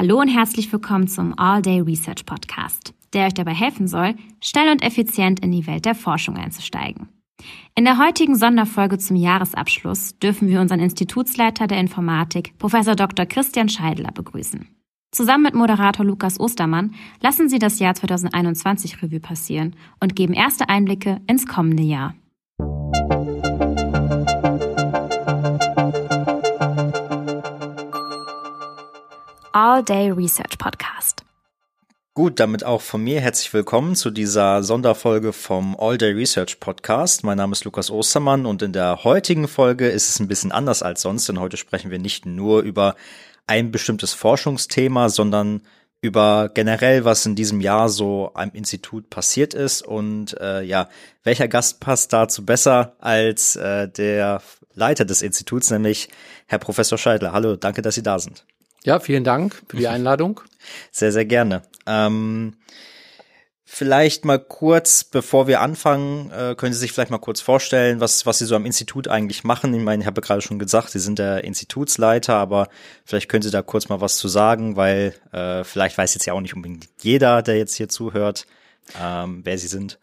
Hallo und herzlich willkommen zum All Day Research Podcast, der euch dabei helfen soll, schnell und effizient in die Welt der Forschung einzusteigen. In der heutigen Sonderfolge zum Jahresabschluss dürfen wir unseren Institutsleiter der Informatik, Professor Dr. Christian Scheidler, begrüßen. Zusammen mit Moderator Lukas Ostermann lassen Sie das Jahr 2021 Revue passieren und geben erste Einblicke ins kommende Jahr. All Day Research Podcast. Gut, damit auch von mir herzlich willkommen zu dieser Sonderfolge vom All Day Research Podcast. Mein Name ist Lukas Ostermann und in der heutigen Folge ist es ein bisschen anders als sonst, denn heute sprechen wir nicht nur über ein bestimmtes Forschungsthema, sondern über generell, was in diesem Jahr so am Institut passiert ist und äh, ja, welcher Gast passt dazu besser als äh, der Leiter des Instituts, nämlich Herr Professor Scheidler. Hallo, danke, dass Sie da sind. Ja, vielen Dank für die Einladung. Sehr, sehr gerne. Ähm, vielleicht mal kurz, bevor wir anfangen, äh, können Sie sich vielleicht mal kurz vorstellen, was, was Sie so am Institut eigentlich machen. Ich meine, ich habe gerade schon gesagt, Sie sind der Institutsleiter, aber vielleicht können Sie da kurz mal was zu sagen, weil äh, vielleicht weiß jetzt ja auch nicht unbedingt jeder, der jetzt hier zuhört, ähm, wer Sie sind.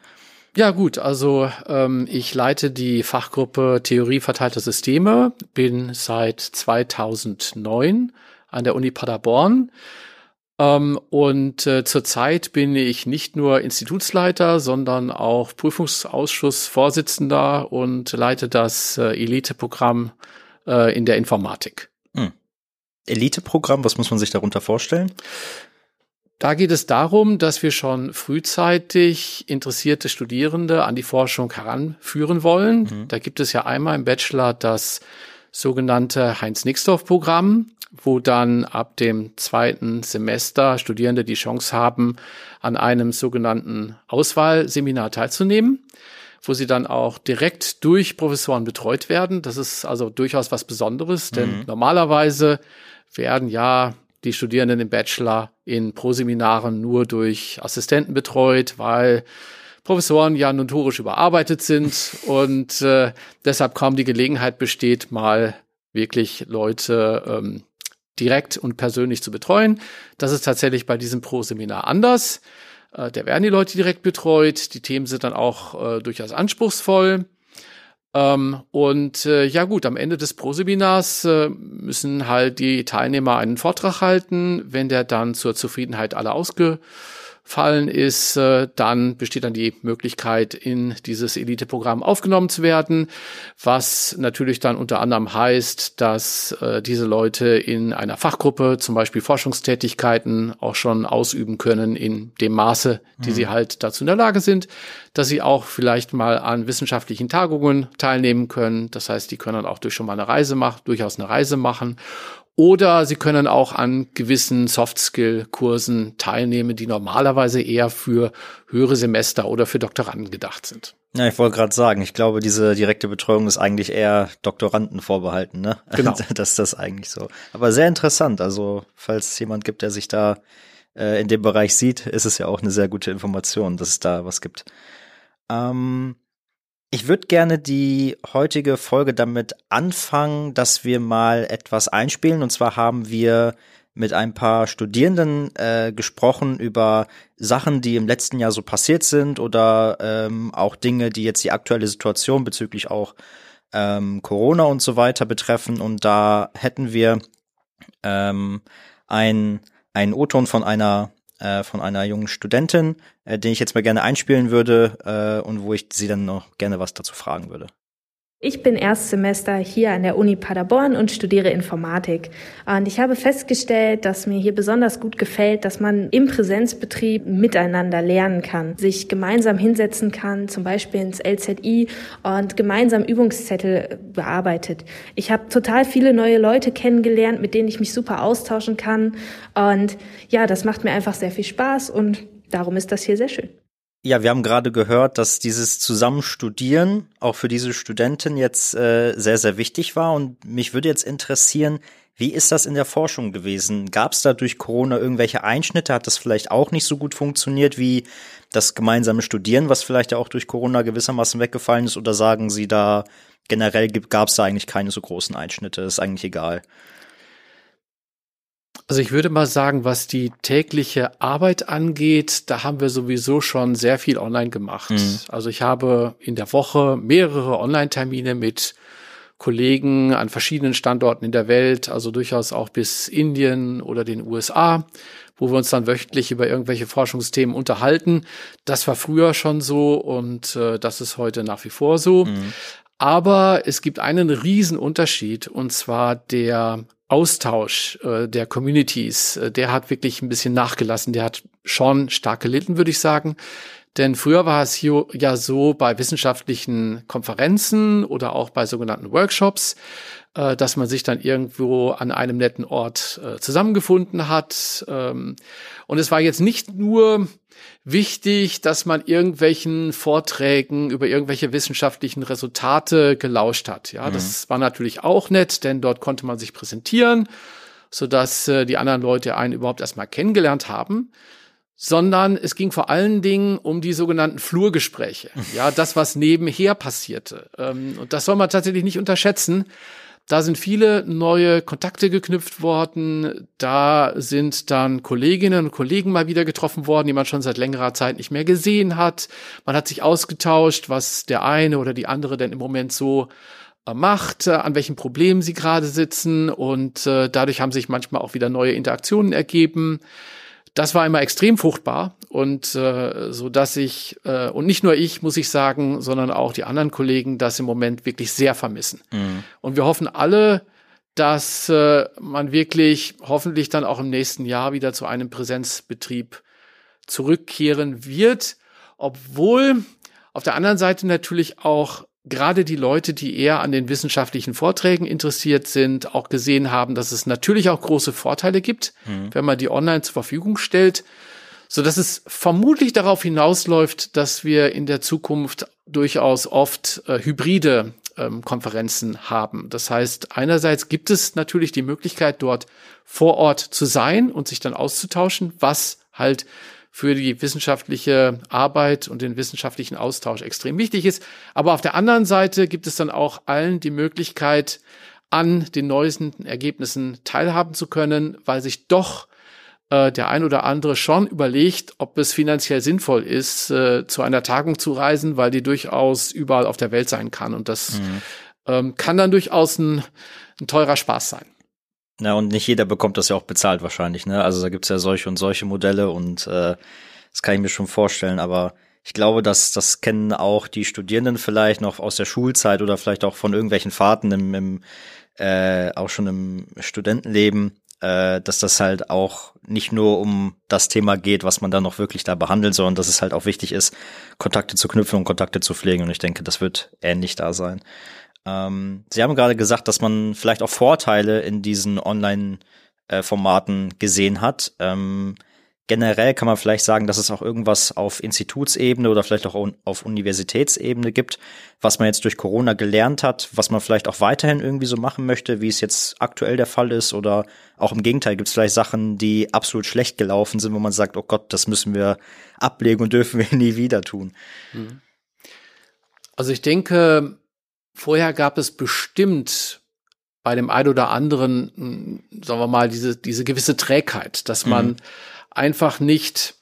Ja gut, also ähm, ich leite die Fachgruppe Theorie verteilter Systeme, bin seit 2009 an der Uni Paderborn. Ähm, und äh, zurzeit bin ich nicht nur Institutsleiter, sondern auch Prüfungsausschussvorsitzender und leite das äh, Eliteprogramm äh, in der Informatik. Hm. Eliteprogramm, was muss man sich darunter vorstellen? Da geht es darum, dass wir schon frühzeitig interessierte Studierende an die Forschung heranführen wollen. Mhm. Da gibt es ja einmal im Bachelor das sogenannte Heinz-Nixdorf-Programm wo dann ab dem zweiten Semester Studierende die Chance haben, an einem sogenannten Auswahlseminar teilzunehmen, wo sie dann auch direkt durch Professoren betreut werden. Das ist also durchaus was Besonderes, denn mhm. normalerweise werden ja die Studierenden im Bachelor in Proseminaren nur durch Assistenten betreut, weil Professoren ja notorisch überarbeitet sind und äh, deshalb kaum die Gelegenheit besteht, mal wirklich Leute ähm, direkt und persönlich zu betreuen. Das ist tatsächlich bei diesem Pro-Seminar anders. Äh, da werden die Leute direkt betreut. Die Themen sind dann auch äh, durchaus anspruchsvoll. Ähm, und äh, ja gut, am Ende des Pro-Seminars äh, müssen halt die Teilnehmer einen Vortrag halten. Wenn der dann zur Zufriedenheit aller ausge fallen ist, äh, dann besteht dann die Möglichkeit, in dieses Elite-Programm aufgenommen zu werden, was natürlich dann unter anderem heißt, dass äh, diese Leute in einer Fachgruppe zum Beispiel Forschungstätigkeiten auch schon ausüben können in dem Maße, die mhm. sie halt dazu in der Lage sind, dass sie auch vielleicht mal an wissenschaftlichen Tagungen teilnehmen können. Das heißt, die können dann auch durch schon mal eine Reise machen, durchaus eine Reise machen oder Sie können auch an gewissen Soft-Skill-Kursen teilnehmen, die normalerweise eher für höhere Semester oder für Doktoranden gedacht sind. Ja, ich wollte gerade sagen, ich glaube, diese direkte Betreuung ist eigentlich eher Doktoranden vorbehalten, ne? Genau. das ist das eigentlich so. Aber sehr interessant. Also, falls es jemand gibt, der sich da äh, in dem Bereich sieht, ist es ja auch eine sehr gute Information, dass es da was gibt. Ähm, ich würde gerne die heutige Folge damit anfangen, dass wir mal etwas einspielen. Und zwar haben wir mit ein paar Studierenden äh, gesprochen über Sachen, die im letzten Jahr so passiert sind oder ähm, auch Dinge, die jetzt die aktuelle Situation bezüglich auch ähm, Corona und so weiter betreffen. Und da hätten wir ähm, ein, einen O-Ton von einer äh, von einer jungen Studentin, äh, den ich jetzt mal gerne einspielen würde äh, und wo ich sie dann noch gerne was dazu fragen würde. Ich bin Erstsemester hier an der Uni Paderborn und studiere Informatik. Und ich habe festgestellt, dass mir hier besonders gut gefällt, dass man im Präsenzbetrieb miteinander lernen kann, sich gemeinsam hinsetzen kann, zum Beispiel ins LZI und gemeinsam Übungszettel bearbeitet. Ich habe total viele neue Leute kennengelernt, mit denen ich mich super austauschen kann. Und ja, das macht mir einfach sehr viel Spaß und darum ist das hier sehr schön. Ja, wir haben gerade gehört, dass dieses Zusammenstudieren auch für diese Studentin jetzt äh, sehr, sehr wichtig war. Und mich würde jetzt interessieren, wie ist das in der Forschung gewesen? Gab es da durch Corona irgendwelche Einschnitte? Hat das vielleicht auch nicht so gut funktioniert wie das gemeinsame Studieren, was vielleicht ja auch durch Corona gewissermaßen weggefallen ist? Oder sagen Sie da generell gab es da eigentlich keine so großen Einschnitte? Ist eigentlich egal. Also ich würde mal sagen, was die tägliche Arbeit angeht, da haben wir sowieso schon sehr viel online gemacht. Mhm. Also ich habe in der Woche mehrere Online-Termine mit Kollegen an verschiedenen Standorten in der Welt, also durchaus auch bis Indien oder den USA, wo wir uns dann wöchentlich über irgendwelche Forschungsthemen unterhalten. Das war früher schon so und äh, das ist heute nach wie vor so. Mhm. Aber es gibt einen riesen Unterschied und zwar der Austausch äh, der Communities, äh, der hat wirklich ein bisschen nachgelassen. Der hat schon stark gelitten, würde ich sagen. Denn früher war es hier ja so bei wissenschaftlichen Konferenzen oder auch bei sogenannten Workshops, äh, dass man sich dann irgendwo an einem netten Ort äh, zusammengefunden hat. Ähm, und es war jetzt nicht nur wichtig, dass man irgendwelchen Vorträgen über irgendwelche wissenschaftlichen Resultate gelauscht hat. Ja, mhm. das war natürlich auch nett, denn dort konnte man sich präsentieren, so dass äh, die anderen Leute einen überhaupt erstmal kennengelernt haben sondern es ging vor allen Dingen um die sogenannten Flurgespräche. Ja, das, was nebenher passierte. Ähm, und das soll man tatsächlich nicht unterschätzen. Da sind viele neue Kontakte geknüpft worden. Da sind dann Kolleginnen und Kollegen mal wieder getroffen worden, die man schon seit längerer Zeit nicht mehr gesehen hat. Man hat sich ausgetauscht, was der eine oder die andere denn im Moment so äh, macht, äh, an welchen Problemen sie gerade sitzen. Und äh, dadurch haben sich manchmal auch wieder neue Interaktionen ergeben das war immer extrem fruchtbar und äh, so dass ich äh, und nicht nur ich muss ich sagen, sondern auch die anderen Kollegen das im Moment wirklich sehr vermissen. Mhm. Und wir hoffen alle, dass äh, man wirklich hoffentlich dann auch im nächsten Jahr wieder zu einem Präsenzbetrieb zurückkehren wird, obwohl auf der anderen Seite natürlich auch gerade die Leute, die eher an den wissenschaftlichen Vorträgen interessiert sind, auch gesehen haben, dass es natürlich auch große Vorteile gibt, mhm. wenn man die online zur Verfügung stellt, so dass es vermutlich darauf hinausläuft, dass wir in der Zukunft durchaus oft äh, hybride ähm, Konferenzen haben. Das heißt, einerseits gibt es natürlich die Möglichkeit, dort vor Ort zu sein und sich dann auszutauschen, was halt für die wissenschaftliche Arbeit und den wissenschaftlichen Austausch extrem wichtig ist. Aber auf der anderen Seite gibt es dann auch allen die Möglichkeit, an den neuesten Ergebnissen teilhaben zu können, weil sich doch äh, der ein oder andere schon überlegt, ob es finanziell sinnvoll ist, äh, zu einer Tagung zu reisen, weil die durchaus überall auf der Welt sein kann. Und das mhm. ähm, kann dann durchaus ein, ein teurer Spaß sein. Na, und nicht jeder bekommt das ja auch bezahlt wahrscheinlich, ne? Also da gibt's ja solche und solche Modelle und äh, das kann ich mir schon vorstellen, aber ich glaube, dass das kennen auch die Studierenden vielleicht noch aus der Schulzeit oder vielleicht auch von irgendwelchen Fahrten im, im äh, auch schon im Studentenleben, äh, dass das halt auch nicht nur um das Thema geht, was man da noch wirklich da behandelt, sondern dass es halt auch wichtig ist, Kontakte zu knüpfen und Kontakte zu pflegen. Und ich denke, das wird ähnlich da sein. Ähm, Sie haben gerade gesagt, dass man vielleicht auch Vorteile in diesen Online-Formaten gesehen hat. Ähm, generell kann man vielleicht sagen, dass es auch irgendwas auf Institutsebene oder vielleicht auch auf Universitätsebene gibt, was man jetzt durch Corona gelernt hat, was man vielleicht auch weiterhin irgendwie so machen möchte, wie es jetzt aktuell der Fall ist oder auch im Gegenteil gibt es vielleicht Sachen, die absolut schlecht gelaufen sind, wo man sagt, oh Gott, das müssen wir ablegen und dürfen wir nie wieder tun. Mhm. Also ich denke, Vorher gab es bestimmt bei dem einen oder anderen, sagen wir mal, diese, diese gewisse Trägheit, dass man mhm. Einfach nicht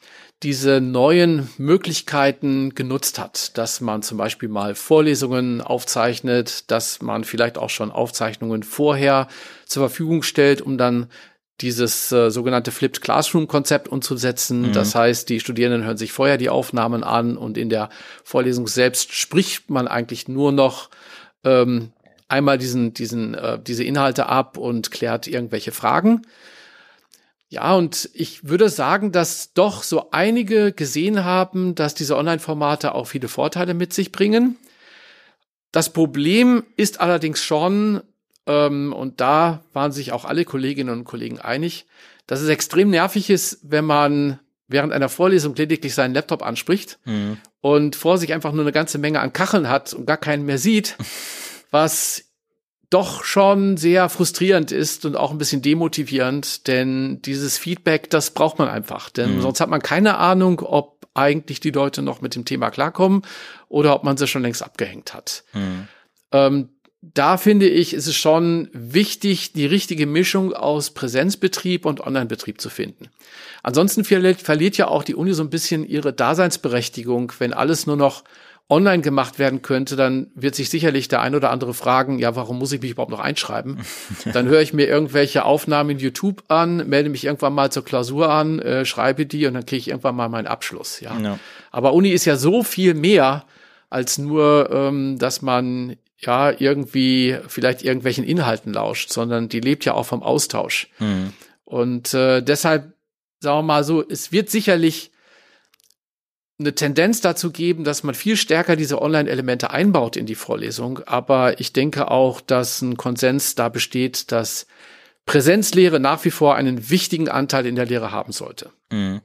diese neuen Möglichkeiten genutzt hat, dass man zum Beispiel mal Vorlesungen aufzeichnet, dass man vielleicht auch schon Aufzeichnungen vorher zur Verfügung stellt, um dann dieses äh, sogenannte Flipped Classroom Konzept umzusetzen. Mhm. Das heißt, die Studierenden hören sich vorher die Aufnahmen an und in der Vorlesung selbst spricht man eigentlich nur noch ähm, einmal diesen, diesen, äh, diese Inhalte ab und klärt irgendwelche Fragen. Ja, und ich würde sagen, dass doch so einige gesehen haben, dass diese Online-Formate auch viele Vorteile mit sich bringen. Das Problem ist allerdings schon, ähm, und da waren sich auch alle Kolleginnen und Kollegen einig, dass es extrem nervig ist, wenn man während einer Vorlesung lediglich seinen Laptop anspricht mhm. und vor sich einfach nur eine ganze Menge an Kacheln hat und gar keinen mehr sieht, was doch schon sehr frustrierend ist und auch ein bisschen demotivierend, denn dieses Feedback, das braucht man einfach, denn mhm. sonst hat man keine Ahnung, ob eigentlich die Leute noch mit dem Thema klarkommen oder ob man sie schon längst abgehängt hat. Mhm. Ähm, da finde ich, ist es schon wichtig, die richtige Mischung aus Präsenzbetrieb und Onlinebetrieb zu finden. Ansonsten verliert, verliert ja auch die Uni so ein bisschen ihre Daseinsberechtigung, wenn alles nur noch online gemacht werden könnte, dann wird sich sicherlich der ein oder andere fragen, ja, warum muss ich mich überhaupt noch einschreiben? dann höre ich mir irgendwelche Aufnahmen in YouTube an, melde mich irgendwann mal zur Klausur an, äh, schreibe die und dann kriege ich irgendwann mal meinen Abschluss. Ja. ja. Aber Uni ist ja so viel mehr als nur, ähm, dass man ja irgendwie vielleicht irgendwelchen Inhalten lauscht, sondern die lebt ja auch vom Austausch. Mhm. Und äh, deshalb, sagen wir mal so, es wird sicherlich eine Tendenz dazu geben, dass man viel stärker diese Online-Elemente einbaut in die Vorlesung. Aber ich denke auch, dass ein Konsens da besteht, dass Präsenzlehre nach wie vor einen wichtigen Anteil in der Lehre haben sollte. Mhm.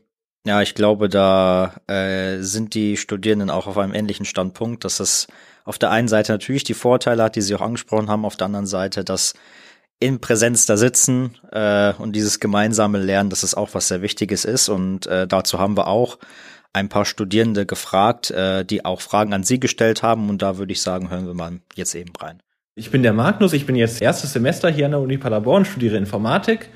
Ja, ich glaube, da äh, sind die Studierenden auch auf einem ähnlichen Standpunkt, dass es auf der einen Seite natürlich die Vorteile hat, die Sie auch angesprochen haben, auf der anderen Seite, dass in Präsenz da sitzen äh, und dieses gemeinsame Lernen, dass es auch was sehr Wichtiges ist. Und äh, dazu haben wir auch ein paar Studierende gefragt, äh, die auch Fragen an Sie gestellt haben. Und da würde ich sagen, hören wir mal jetzt eben rein. Ich bin der Magnus, ich bin jetzt erstes Semester hier an der Uni Paderborn, studiere Informatik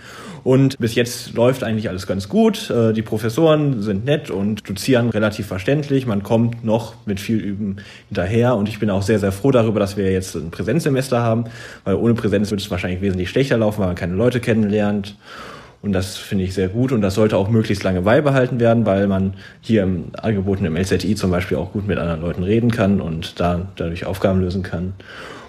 und bis jetzt läuft eigentlich alles ganz gut. Äh, die Professoren sind nett und dozieren relativ verständlich. Man kommt noch mit viel Üben hinterher und ich bin auch sehr, sehr froh darüber, dass wir jetzt ein Präsenzsemester haben, weil ohne Präsenz würde es wahrscheinlich wesentlich schlechter laufen, weil man keine Leute kennenlernt. Und das finde ich sehr gut und das sollte auch möglichst lange beibehalten werden, weil man hier im Angeboten im LZI zum Beispiel auch gut mit anderen Leuten reden kann und da dadurch Aufgaben lösen kann.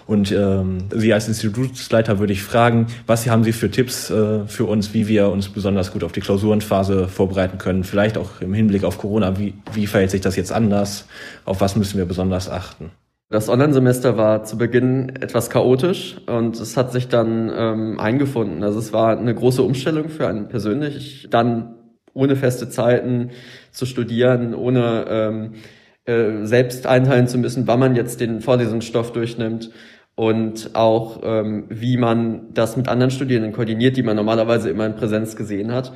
Und ähm, Sie als Institutsleiter würde ich fragen, was haben Sie für Tipps äh, für uns, wie wir uns besonders gut auf die Klausurenphase vorbereiten können? Vielleicht auch im Hinblick auf Corona, wie, wie verhält sich das jetzt anders? Auf was müssen wir besonders achten? Das Online-Semester war zu Beginn etwas chaotisch und es hat sich dann ähm, eingefunden. Also es war eine große Umstellung für einen persönlich, dann ohne feste Zeiten zu studieren, ohne ähm, äh, selbst einteilen zu müssen, wann man jetzt den Vorlesungsstoff durchnimmt und auch ähm, wie man das mit anderen Studierenden koordiniert, die man normalerweise immer in Präsenz gesehen hat.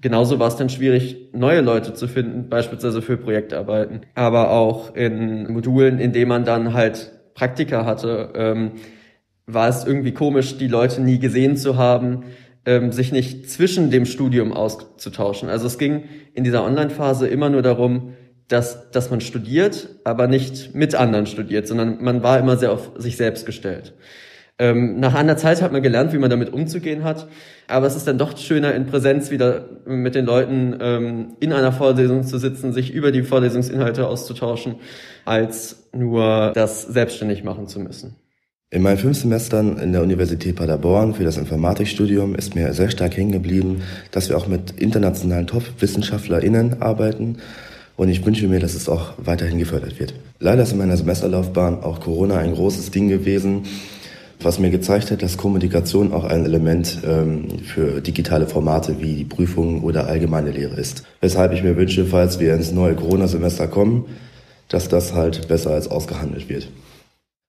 Genauso war es dann schwierig, neue Leute zu finden, beispielsweise für Projektarbeiten, aber auch in Modulen, in denen man dann halt Praktika hatte, ähm, war es irgendwie komisch, die Leute nie gesehen zu haben, ähm, sich nicht zwischen dem Studium auszutauschen. Also es ging in dieser Online-Phase immer nur darum, dass, dass man studiert, aber nicht mit anderen studiert, sondern man war immer sehr auf sich selbst gestellt. Ähm, nach einer Zeit hat man gelernt, wie man damit umzugehen hat, aber es ist dann doch schöner, in Präsenz wieder mit den Leuten ähm, in einer Vorlesung zu sitzen, sich über die Vorlesungsinhalte auszutauschen, als nur das selbstständig machen zu müssen. In meinen fünf Semestern in der Universität Paderborn für das Informatikstudium ist mir sehr stark hängen geblieben, dass wir auch mit internationalen Top-WissenschaftlerInnen arbeiten und ich wünsche mir, dass es auch weiterhin gefördert wird. Leider ist in meiner Semesterlaufbahn auch Corona ein großes Ding gewesen, was mir gezeigt hat, dass Kommunikation auch ein Element ähm, für digitale Formate wie die Prüfungen oder allgemeine Lehre ist. Weshalb ich mir wünsche, falls wir ins neue Corona-Semester kommen, dass das halt besser als ausgehandelt wird.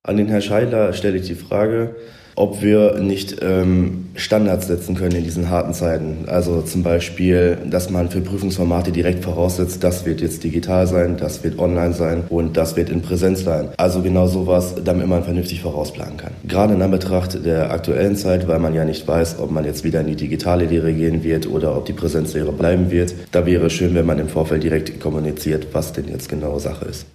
An den Herrn Scheidler stelle ich die Frage, ob wir nicht ähm, Standards setzen können in diesen harten Zeiten. Also zum Beispiel, dass man für Prüfungsformate direkt voraussetzt, das wird jetzt digital sein, das wird online sein und das wird in Präsenz sein. Also genau sowas, damit man vernünftig vorausplanen kann. Gerade in Anbetracht der aktuellen Zeit, weil man ja nicht weiß, ob man jetzt wieder in die digitale Lehre gehen wird oder ob die Präsenzlehre bleiben wird. Da wäre es schön, wenn man im Vorfeld direkt kommuniziert, was denn jetzt genau Sache ist.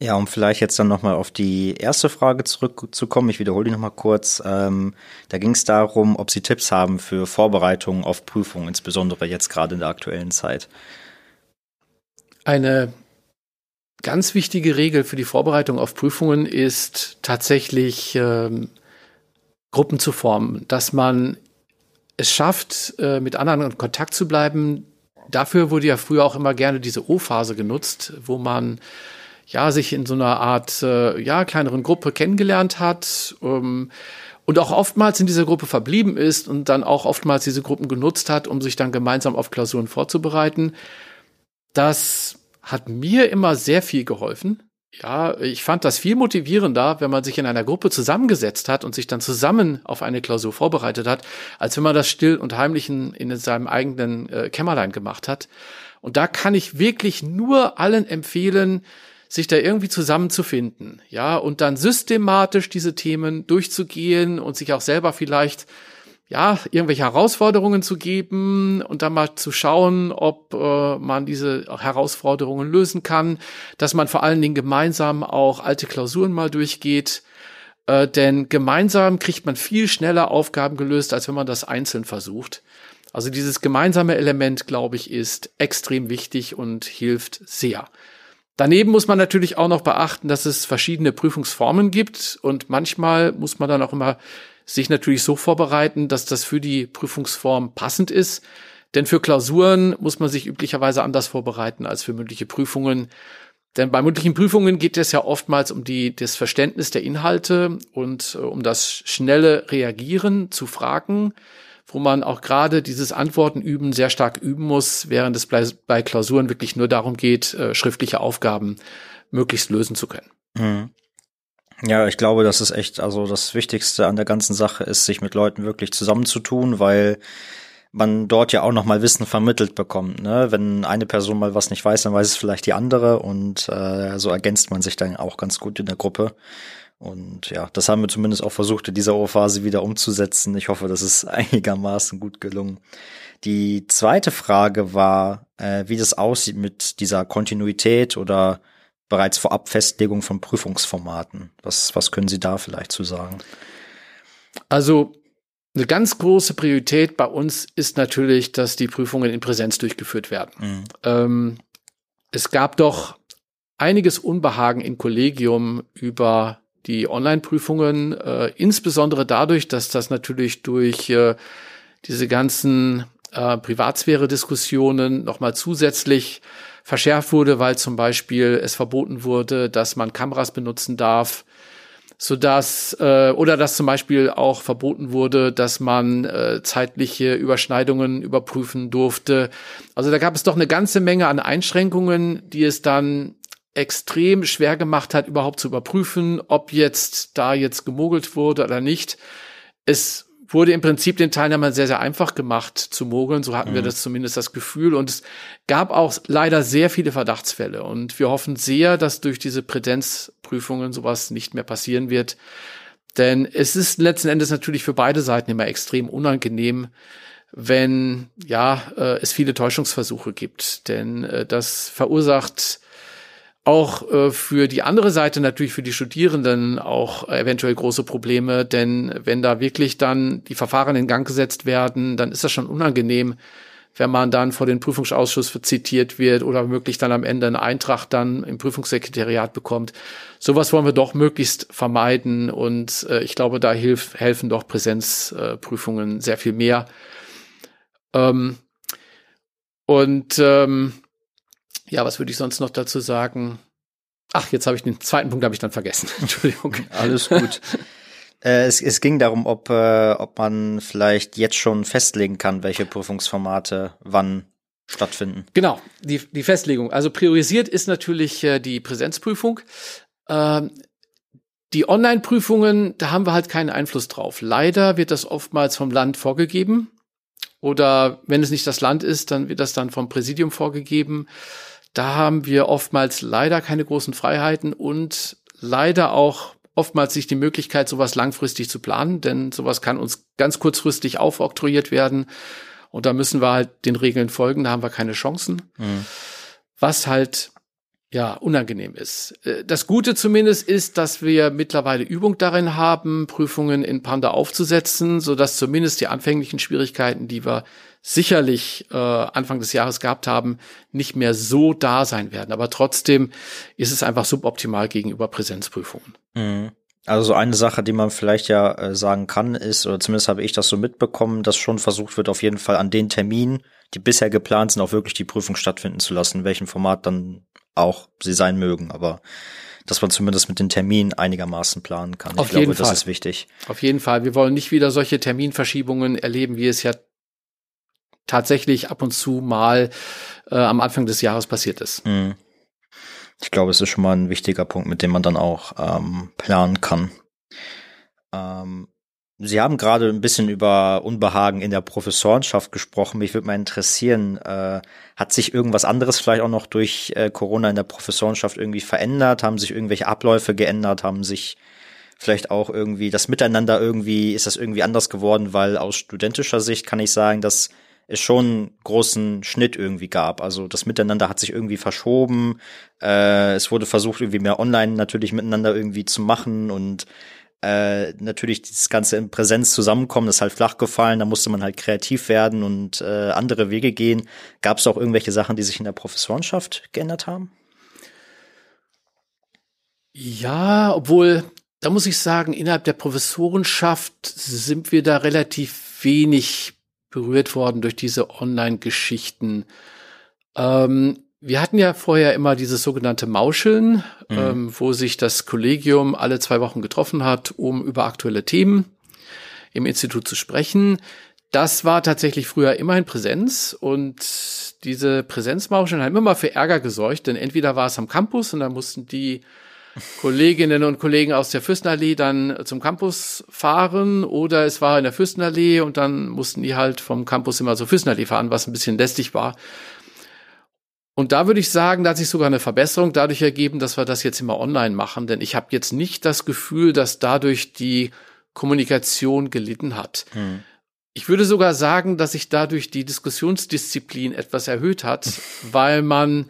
Ja, um vielleicht jetzt dann nochmal auf die erste Frage zurückzukommen, ich wiederhole die nochmal kurz. Ähm, da ging es darum, ob Sie Tipps haben für Vorbereitungen auf Prüfungen, insbesondere jetzt gerade in der aktuellen Zeit. Eine ganz wichtige Regel für die Vorbereitung auf Prüfungen ist tatsächlich ähm, Gruppen zu formen, dass man es schafft, äh, mit anderen in Kontakt zu bleiben. Dafür wurde ja früher auch immer gerne diese O-Phase genutzt, wo man ja, sich in so einer Art, äh, ja, kleineren Gruppe kennengelernt hat, ähm, und auch oftmals in dieser Gruppe verblieben ist und dann auch oftmals diese Gruppen genutzt hat, um sich dann gemeinsam auf Klausuren vorzubereiten. Das hat mir immer sehr viel geholfen. Ja, ich fand das viel motivierender, wenn man sich in einer Gruppe zusammengesetzt hat und sich dann zusammen auf eine Klausur vorbereitet hat, als wenn man das still und heimlich in, in seinem eigenen äh, Kämmerlein gemacht hat. Und da kann ich wirklich nur allen empfehlen, sich da irgendwie zusammenzufinden, ja, und dann systematisch diese Themen durchzugehen und sich auch selber vielleicht ja, irgendwelche Herausforderungen zu geben und dann mal zu schauen, ob äh, man diese Herausforderungen lösen kann, dass man vor allen Dingen gemeinsam auch alte Klausuren mal durchgeht, äh, denn gemeinsam kriegt man viel schneller Aufgaben gelöst, als wenn man das einzeln versucht. Also dieses gemeinsame Element, glaube ich, ist extrem wichtig und hilft sehr. Daneben muss man natürlich auch noch beachten, dass es verschiedene Prüfungsformen gibt und manchmal muss man dann auch immer sich natürlich so vorbereiten, dass das für die Prüfungsform passend ist. Denn für Klausuren muss man sich üblicherweise anders vorbereiten als für mündliche Prüfungen. Denn bei mündlichen Prüfungen geht es ja oftmals um die, das Verständnis der Inhalte und äh, um das schnelle Reagieren zu Fragen, wo man auch gerade dieses Antworten üben sehr stark üben muss, während es bei, Klausuren wirklich nur darum geht, äh, schriftliche Aufgaben möglichst lösen zu können. Mhm. Ja, ich glaube, das ist echt, also das Wichtigste an der ganzen Sache ist, sich mit Leuten wirklich zusammenzutun, weil man dort ja auch nochmal Wissen vermittelt bekommt. Ne? Wenn eine Person mal was nicht weiß, dann weiß es vielleicht die andere und äh, so ergänzt man sich dann auch ganz gut in der Gruppe. Und ja, das haben wir zumindest auch versucht, in dieser Ohrphase wieder umzusetzen. Ich hoffe, das ist einigermaßen gut gelungen. Die zweite Frage war, äh, wie das aussieht mit dieser Kontinuität oder bereits vorab Festlegung von Prüfungsformaten. Was, was können Sie da vielleicht zu sagen? Also eine ganz große Priorität bei uns ist natürlich, dass die Prüfungen in Präsenz durchgeführt werden. Mhm. Ähm, es gab doch einiges Unbehagen im Kollegium über die Online-Prüfungen, äh, insbesondere dadurch, dass das natürlich durch äh, diese ganzen äh, Privatsphäre-Diskussionen nochmal zusätzlich verschärft wurde, weil zum Beispiel es verboten wurde, dass man Kameras benutzen darf, so dass äh, oder dass zum Beispiel auch verboten wurde, dass man äh, zeitliche Überschneidungen überprüfen durfte. Also da gab es doch eine ganze Menge an Einschränkungen, die es dann extrem schwer gemacht hat, überhaupt zu überprüfen, ob jetzt da jetzt gemogelt wurde oder nicht. Es wurde im Prinzip den Teilnehmern sehr, sehr einfach gemacht zu mogeln. So hatten mhm. wir das zumindest das Gefühl. Und es gab auch leider sehr viele Verdachtsfälle. Und wir hoffen sehr, dass durch diese Prädenzprüfungen sowas nicht mehr passieren wird. Denn es ist letzten Endes natürlich für beide Seiten immer extrem unangenehm, wenn ja äh, es viele Täuschungsversuche gibt. Denn äh, das verursacht auch äh, für die andere Seite natürlich für die Studierenden auch eventuell große Probleme, denn wenn da wirklich dann die Verfahren in Gang gesetzt werden, dann ist das schon unangenehm, wenn man dann vor den Prüfungsausschuss zitiert wird oder möglich dann am Ende eine Eintracht dann im Prüfungssekretariat bekommt. Sowas wollen wir doch möglichst vermeiden und äh, ich glaube, da hilf, helfen doch Präsenzprüfungen äh, sehr viel mehr. Ähm, und ähm, ja, was würde ich sonst noch dazu sagen? Ach, jetzt habe ich den zweiten Punkt habe ich dann vergessen. Entschuldigung. Alles gut. äh, es, es ging darum, ob, äh, ob man vielleicht jetzt schon festlegen kann, welche Prüfungsformate wann stattfinden. Genau, die, die Festlegung. Also priorisiert ist natürlich äh, die Präsenzprüfung. Ähm, die Online-Prüfungen, da haben wir halt keinen Einfluss drauf. Leider wird das oftmals vom Land vorgegeben. Oder wenn es nicht das Land ist, dann wird das dann vom Präsidium vorgegeben. Da haben wir oftmals leider keine großen Freiheiten und leider auch oftmals nicht die Möglichkeit, sowas langfristig zu planen, denn sowas kann uns ganz kurzfristig aufoktroyiert werden. Und da müssen wir halt den Regeln folgen, da haben wir keine Chancen. Mhm. Was halt ja, unangenehm ist. Äh, das Gute zumindest ist, dass wir mittlerweile Übung darin haben, Prüfungen in Panda aufzusetzen, so dass zumindest die anfänglichen Schwierigkeiten, die wir sicherlich äh, Anfang des Jahres gehabt haben, nicht mehr so da sein werden. Aber trotzdem ist es einfach suboptimal gegenüber Präsenzprüfungen. Mhm. Also so eine Sache, die man vielleicht ja äh, sagen kann, ist, oder zumindest habe ich das so mitbekommen, dass schon versucht wird, auf jeden Fall an den Terminen, die bisher geplant sind, auch wirklich die Prüfung stattfinden zu lassen, in welchem Format dann auch sie sein mögen, aber dass man zumindest mit den Terminen einigermaßen planen kann. Auf ich jeden glaube, Fall. das ist wichtig. Auf jeden Fall. Wir wollen nicht wieder solche Terminverschiebungen erleben, wie es ja tatsächlich ab und zu mal äh, am Anfang des Jahres passiert ist. Mhm. Ich glaube, es ist schon mal ein wichtiger Punkt, mit dem man dann auch ähm, planen kann. Ähm, Sie haben gerade ein bisschen über Unbehagen in der Professorenschaft gesprochen. Mich würde mal interessieren, äh, hat sich irgendwas anderes vielleicht auch noch durch äh, Corona in der Professorenschaft irgendwie verändert? Haben sich irgendwelche Abläufe geändert? Haben sich vielleicht auch irgendwie das Miteinander irgendwie, ist das irgendwie anders geworden? Weil aus studentischer Sicht kann ich sagen, dass es schon großen Schnitt irgendwie gab. Also das Miteinander hat sich irgendwie verschoben. Äh, es wurde versucht, irgendwie mehr online natürlich miteinander irgendwie zu machen und äh, natürlich das Ganze in Präsenz zusammenkommen, das ist halt flach gefallen, da musste man halt kreativ werden und äh, andere Wege gehen. Gab es auch irgendwelche Sachen, die sich in der Professorenschaft geändert haben? Ja, obwohl, da muss ich sagen, innerhalb der Professorenschaft sind wir da relativ wenig berührt worden durch diese Online-Geschichten. Ähm, wir hatten ja vorher immer dieses sogenannte Mauscheln, mhm. ähm, wo sich das Kollegium alle zwei Wochen getroffen hat, um über aktuelle Themen im Institut zu sprechen. Das war tatsächlich früher immer in Präsenz und diese Präsenzmauscheln haben immer für Ärger gesorgt, denn entweder war es am Campus und da mussten die Kolleginnen und Kollegen aus der Fürstenallee dann zum Campus fahren oder es war in der Fürstenallee und dann mussten die halt vom Campus immer zur Fürstenallee fahren, was ein bisschen lästig war. Und da würde ich sagen, da hat sich sogar eine Verbesserung dadurch ergeben, dass wir das jetzt immer online machen, denn ich habe jetzt nicht das Gefühl, dass dadurch die Kommunikation gelitten hat. Hm. Ich würde sogar sagen, dass sich dadurch die Diskussionsdisziplin etwas erhöht hat, weil man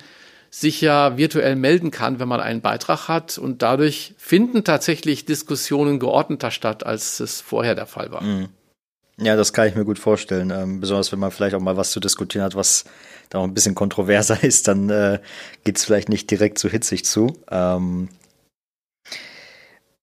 sich ja virtuell melden kann, wenn man einen Beitrag hat und dadurch finden tatsächlich Diskussionen geordneter statt, als es vorher der Fall war. Hm. Ja, das kann ich mir gut vorstellen. Ähm, besonders wenn man vielleicht auch mal was zu diskutieren hat, was da auch ein bisschen kontroverser ist, dann äh, geht es vielleicht nicht direkt so hitzig zu. Ähm,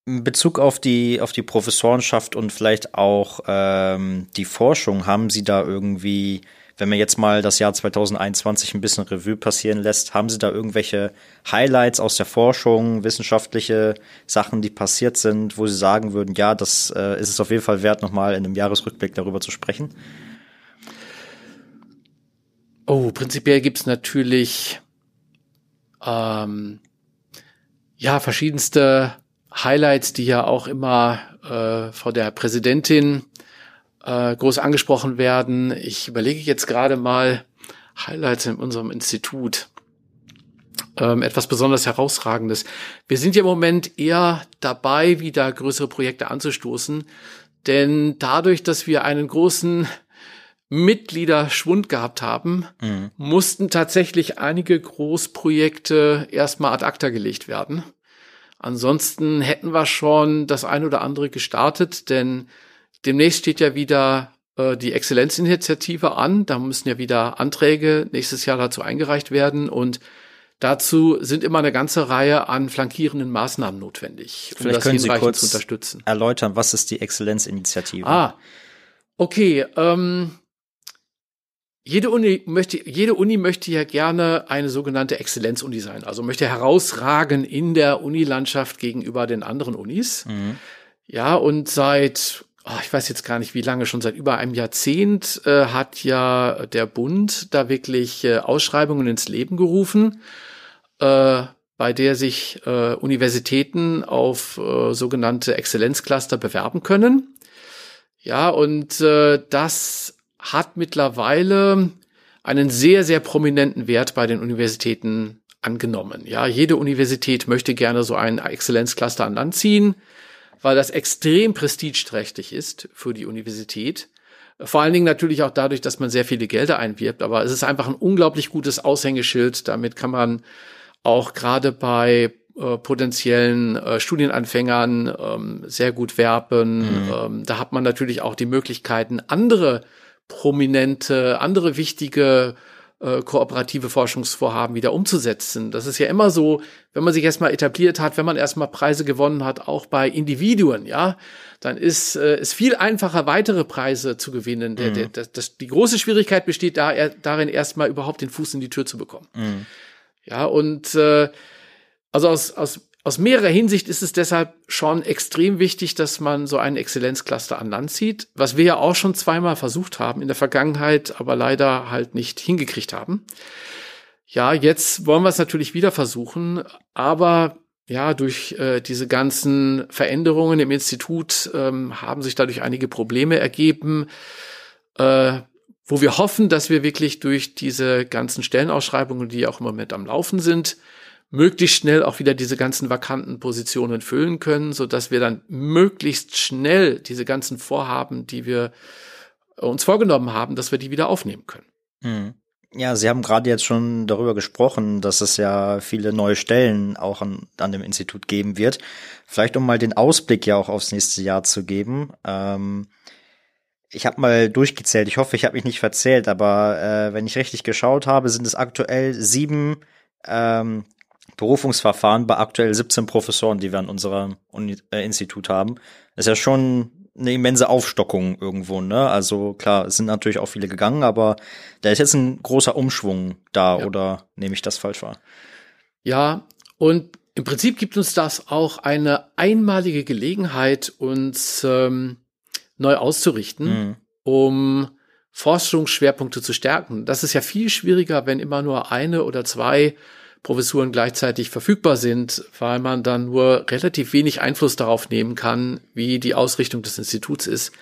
in Bezug auf die, auf die Professorenschaft und vielleicht auch ähm, die Forschung, haben Sie da irgendwie, wenn man jetzt mal das Jahr 2021 ein bisschen Revue passieren lässt, haben Sie da irgendwelche Highlights aus der Forschung, wissenschaftliche Sachen, die passiert sind, wo Sie sagen würden, ja, das äh, ist es auf jeden Fall wert, nochmal in einem Jahresrückblick darüber zu sprechen? Oh, prinzipiell gibt's natürlich ähm, ja verschiedenste Highlights, die ja auch immer äh, vor der Präsidentin äh, groß angesprochen werden. Ich überlege jetzt gerade mal Highlights in unserem Institut. Ähm, etwas besonders herausragendes. Wir sind ja im Moment eher dabei, wieder größere Projekte anzustoßen, denn dadurch, dass wir einen großen Mitgliederschwund gehabt haben, mhm. mussten tatsächlich einige Großprojekte erstmal ad acta gelegt werden. Ansonsten hätten wir schon das ein oder andere gestartet, denn demnächst steht ja wieder äh, die Exzellenzinitiative an. Da müssen ja wieder Anträge nächstes Jahr dazu eingereicht werden und Dazu sind immer eine ganze Reihe an flankierenden Maßnahmen notwendig, um Vielleicht das können Sie kurz zu unterstützen. Erläutern, was ist die Exzellenzinitiative? Ah, okay. Ähm, jede Uni möchte, jede Uni möchte ja gerne eine sogenannte Exzellenzuni sein, also möchte herausragen in der Unilandschaft gegenüber den anderen Unis. Mhm. Ja, und seit, oh, ich weiß jetzt gar nicht wie lange, schon seit über einem Jahrzehnt äh, hat ja der Bund da wirklich äh, Ausschreibungen ins Leben gerufen, äh, bei der sich äh, Universitäten auf äh, sogenannte Exzellenzcluster bewerben können. Ja, und äh, das hat mittlerweile einen sehr, sehr prominenten Wert bei den Universitäten angenommen. Ja, jede Universität möchte gerne so einen Exzellenzcluster an Land ziehen, weil das extrem prestigeträchtig ist für die Universität. Vor allen Dingen natürlich auch dadurch, dass man sehr viele Gelder einwirbt, aber es ist einfach ein unglaublich gutes Aushängeschild. Damit kann man auch gerade bei äh, potenziellen äh, Studienanfängern ähm, sehr gut werben. Mhm. Ähm, da hat man natürlich auch die Möglichkeiten, andere prominente, andere wichtige äh, kooperative Forschungsvorhaben wieder umzusetzen. Das ist ja immer so, wenn man sich erstmal etabliert hat, wenn man erstmal Preise gewonnen hat, auch bei Individuen, ja, dann ist es äh, viel einfacher, weitere Preise zu gewinnen. Mhm. Der, der, das, das, die große Schwierigkeit besteht da, er, darin, erstmal überhaupt den Fuß in die Tür zu bekommen. Mhm. Ja, und äh, also aus, aus aus mehrerer Hinsicht ist es deshalb schon extrem wichtig, dass man so einen Exzellenzcluster an Land zieht, was wir ja auch schon zweimal versucht haben in der Vergangenheit, aber leider halt nicht hingekriegt haben. Ja, jetzt wollen wir es natürlich wieder versuchen, aber ja, durch äh, diese ganzen Veränderungen im Institut ähm, haben sich dadurch einige Probleme ergeben, äh, wo wir hoffen, dass wir wirklich durch diese ganzen Stellenausschreibungen, die auch im Moment am Laufen sind, möglichst schnell auch wieder diese ganzen vakanten Positionen füllen können, so dass wir dann möglichst schnell diese ganzen Vorhaben, die wir uns vorgenommen haben, dass wir die wieder aufnehmen können. Mhm. Ja, Sie haben gerade jetzt schon darüber gesprochen, dass es ja viele neue Stellen auch an, an dem Institut geben wird. Vielleicht um mal den Ausblick ja auch aufs nächste Jahr zu geben. Ähm, ich habe mal durchgezählt, ich hoffe, ich habe mich nicht verzählt, aber äh, wenn ich richtig geschaut habe, sind es aktuell sieben ähm, Berufungsverfahren bei aktuell 17 Professoren, die wir an unserem Uni äh, Institut haben. Das ist ja schon eine immense Aufstockung irgendwo, ne? Also klar, es sind natürlich auch viele gegangen, aber da ist jetzt ein großer Umschwung da, ja. oder nehme ich das falsch wahr? Ja, und im Prinzip gibt uns das auch eine einmalige Gelegenheit, uns ähm, neu auszurichten, mhm. um Forschungsschwerpunkte zu stärken. Das ist ja viel schwieriger, wenn immer nur eine oder zwei Professuren gleichzeitig verfügbar sind, weil man dann nur relativ wenig Einfluss darauf nehmen kann, wie die Ausrichtung des Instituts ist.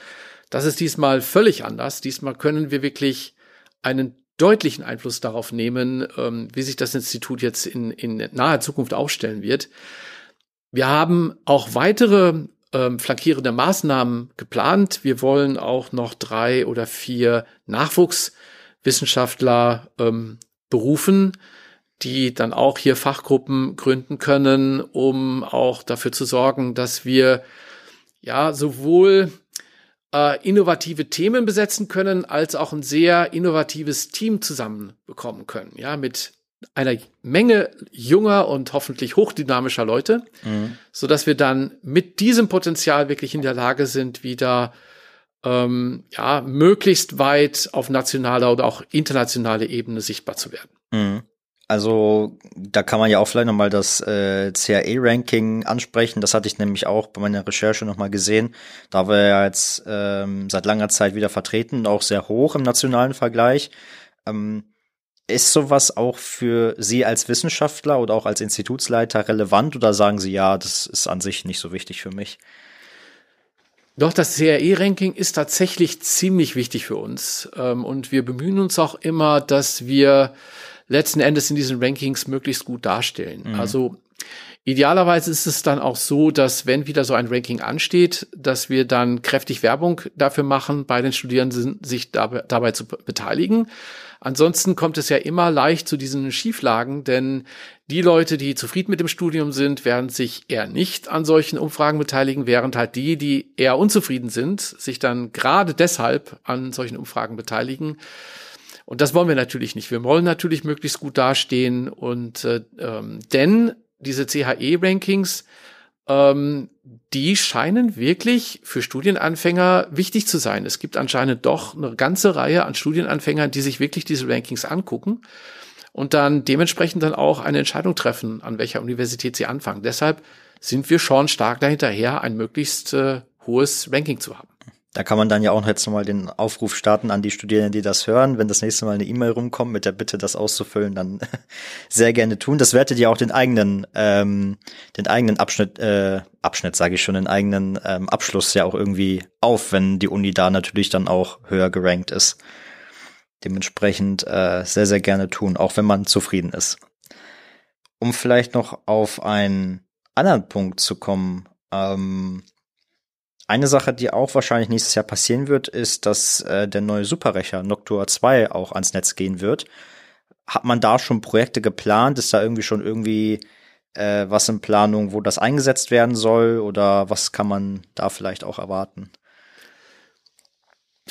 Das ist diesmal völlig anders. Diesmal können wir wirklich einen deutlichen Einfluss darauf nehmen, ähm, wie sich das Institut jetzt in, in naher Zukunft aufstellen wird. Wir haben auch weitere ähm, flankierende Maßnahmen geplant. Wir wollen auch noch drei oder vier Nachwuchswissenschaftler ähm, berufen, die dann auch hier Fachgruppen gründen können, um auch dafür zu sorgen, dass wir ja sowohl äh, innovative Themen besetzen können, als auch ein sehr innovatives Team zusammenbekommen können. Ja, mit einer Menge junger und hoffentlich hochdynamischer Leute, mhm. so dass wir dann mit diesem Potenzial wirklich in der Lage sind, wieder ähm, ja möglichst weit auf nationaler oder auch internationaler Ebene sichtbar zu werden. Mhm. Also da kann man ja auch vielleicht nochmal das äh, CAE-Ranking ansprechen. Das hatte ich nämlich auch bei meiner Recherche nochmal gesehen. Da war er jetzt ähm, seit langer Zeit wieder vertreten, auch sehr hoch im nationalen Vergleich. Ähm, ist sowas auch für Sie als Wissenschaftler oder auch als Institutsleiter relevant oder sagen Sie, ja, das ist an sich nicht so wichtig für mich? Doch, das CRE-Ranking ist tatsächlich ziemlich wichtig für uns. Ähm, und wir bemühen uns auch immer, dass wir letzten Endes in diesen Rankings möglichst gut darstellen. Mhm. Also Idealerweise ist es dann auch so, dass wenn wieder so ein Ranking ansteht, dass wir dann kräftig Werbung dafür machen, bei den Studierenden sich dabei, dabei zu beteiligen. Ansonsten kommt es ja immer leicht zu diesen Schieflagen, denn die Leute, die zufrieden mit dem Studium sind, werden sich eher nicht an solchen Umfragen beteiligen, während halt die, die eher unzufrieden sind, sich dann gerade deshalb an solchen Umfragen beteiligen. Und das wollen wir natürlich nicht. Wir wollen natürlich möglichst gut dastehen und äh, ähm, denn diese CHE-Rankings, ähm, die scheinen wirklich für Studienanfänger wichtig zu sein. Es gibt anscheinend doch eine ganze Reihe an Studienanfängern, die sich wirklich diese Rankings angucken und dann dementsprechend dann auch eine Entscheidung treffen, an welcher Universität sie anfangen. Deshalb sind wir schon stark dahinterher, ein möglichst äh, hohes Ranking zu haben. Da kann man dann ja auch jetzt nochmal den Aufruf starten an die Studierenden, die das hören. Wenn das nächste Mal eine E-Mail rumkommt mit der Bitte, das auszufüllen, dann sehr gerne tun. Das wertet ja auch den eigenen, ähm, den eigenen Abschnitt, äh, Abschnitt sage ich schon, den eigenen ähm, Abschluss ja auch irgendwie auf, wenn die Uni da natürlich dann auch höher gerankt ist. Dementsprechend äh, sehr, sehr gerne tun, auch wenn man zufrieden ist. Um vielleicht noch auf einen anderen Punkt zu kommen, ähm, eine Sache, die auch wahrscheinlich nächstes Jahr passieren wird, ist, dass äh, der neue Superrechner Noctua 2 auch ans Netz gehen wird. Hat man da schon Projekte geplant? Ist da irgendwie schon irgendwie äh, was in Planung, wo das eingesetzt werden soll? Oder was kann man da vielleicht auch erwarten?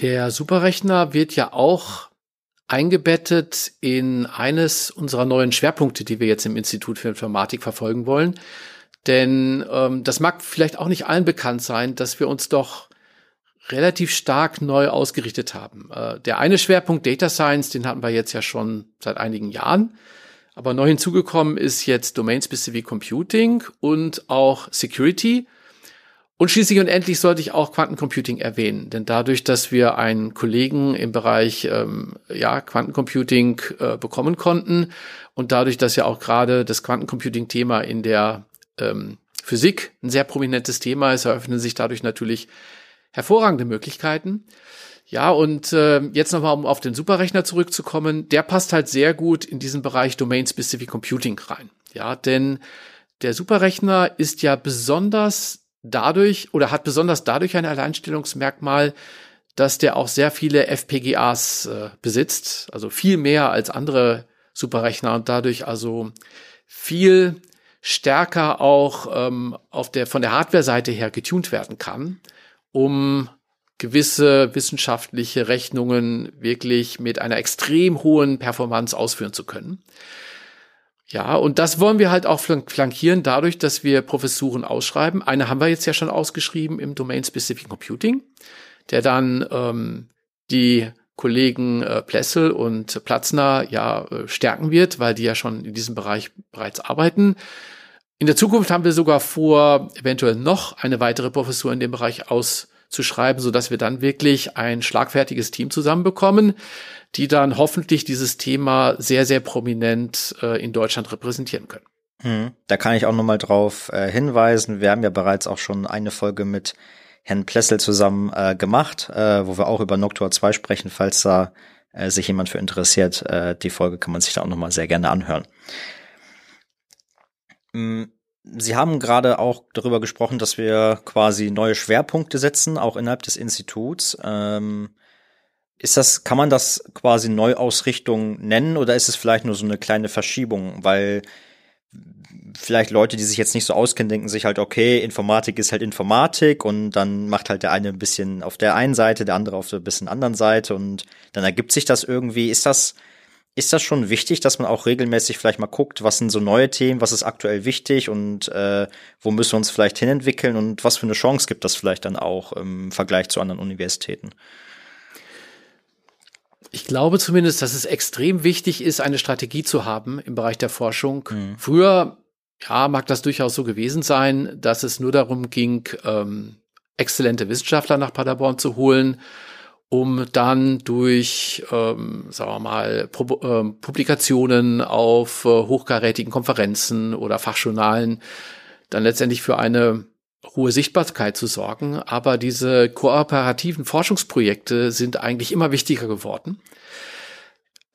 Der Superrechner wird ja auch eingebettet in eines unserer neuen Schwerpunkte, die wir jetzt im Institut für Informatik verfolgen wollen. Denn ähm, das mag vielleicht auch nicht allen bekannt sein, dass wir uns doch relativ stark neu ausgerichtet haben. Äh, der eine Schwerpunkt Data Science, den hatten wir jetzt ja schon seit einigen Jahren. Aber neu hinzugekommen ist jetzt Domain-Specific Computing und auch Security. Und schließlich und endlich sollte ich auch Quantencomputing erwähnen, denn dadurch, dass wir einen Kollegen im Bereich ähm, ja, Quantencomputing äh, bekommen konnten und dadurch, dass ja auch gerade das Quantencomputing-Thema in der ähm, Physik ein sehr prominentes Thema ist, eröffnen sich dadurch natürlich hervorragende Möglichkeiten. Ja, und äh, jetzt nochmal, um auf den Superrechner zurückzukommen, der passt halt sehr gut in diesen Bereich Domain-Specific Computing rein. Ja, denn der Superrechner ist ja besonders dadurch oder hat besonders dadurch ein Alleinstellungsmerkmal, dass der auch sehr viele FPGAs äh, besitzt, also viel mehr als andere Superrechner und dadurch also viel stärker auch ähm, auf der von der Hardware-Seite her getuned werden kann, um gewisse wissenschaftliche Rechnungen wirklich mit einer extrem hohen Performance ausführen zu können. Ja, und das wollen wir halt auch flankieren dadurch, dass wir Professuren ausschreiben. Eine haben wir jetzt ja schon ausgeschrieben im Domain Specific Computing, der dann ähm, die Kollegen äh, Plessel und Platzner ja äh, stärken wird, weil die ja schon in diesem Bereich bereits arbeiten. In der Zukunft haben wir sogar vor, eventuell noch eine weitere Professur in dem Bereich auszuschreiben, so dass wir dann wirklich ein schlagfertiges Team zusammenbekommen, die dann hoffentlich dieses Thema sehr, sehr prominent äh, in Deutschland repräsentieren können. Hm. Da kann ich auch nochmal drauf äh, hinweisen. Wir haben ja bereits auch schon eine Folge mit Herrn Plessel zusammen äh, gemacht, äh, wo wir auch über Noctua 2 sprechen, falls da äh, sich jemand für interessiert. Äh, die Folge kann man sich da auch nochmal sehr gerne anhören. Mm, Sie haben gerade auch darüber gesprochen, dass wir quasi neue Schwerpunkte setzen, auch innerhalb des Instituts. Ähm, ist das, kann man das quasi Neuausrichtung nennen oder ist es vielleicht nur so eine kleine Verschiebung? Weil vielleicht Leute, die sich jetzt nicht so auskennen, denken sich halt, okay, Informatik ist halt Informatik und dann macht halt der eine ein bisschen auf der einen Seite, der andere auf der bisschen anderen Seite und dann ergibt sich das irgendwie. Ist das, ist das schon wichtig, dass man auch regelmäßig vielleicht mal guckt, was sind so neue Themen, was ist aktuell wichtig und äh, wo müssen wir uns vielleicht hinentwickeln und was für eine Chance gibt das vielleicht dann auch im Vergleich zu anderen Universitäten? Ich glaube zumindest, dass es extrem wichtig ist, eine Strategie zu haben im Bereich der Forschung. Mhm. Früher, ja, mag das durchaus so gewesen sein, dass es nur darum ging, ähm, exzellente Wissenschaftler nach Paderborn zu holen um dann durch, ähm, sagen wir mal, Pro ähm, Publikationen auf äh, hochkarätigen Konferenzen oder Fachjournalen dann letztendlich für eine hohe Sichtbarkeit zu sorgen. Aber diese kooperativen Forschungsprojekte sind eigentlich immer wichtiger geworden.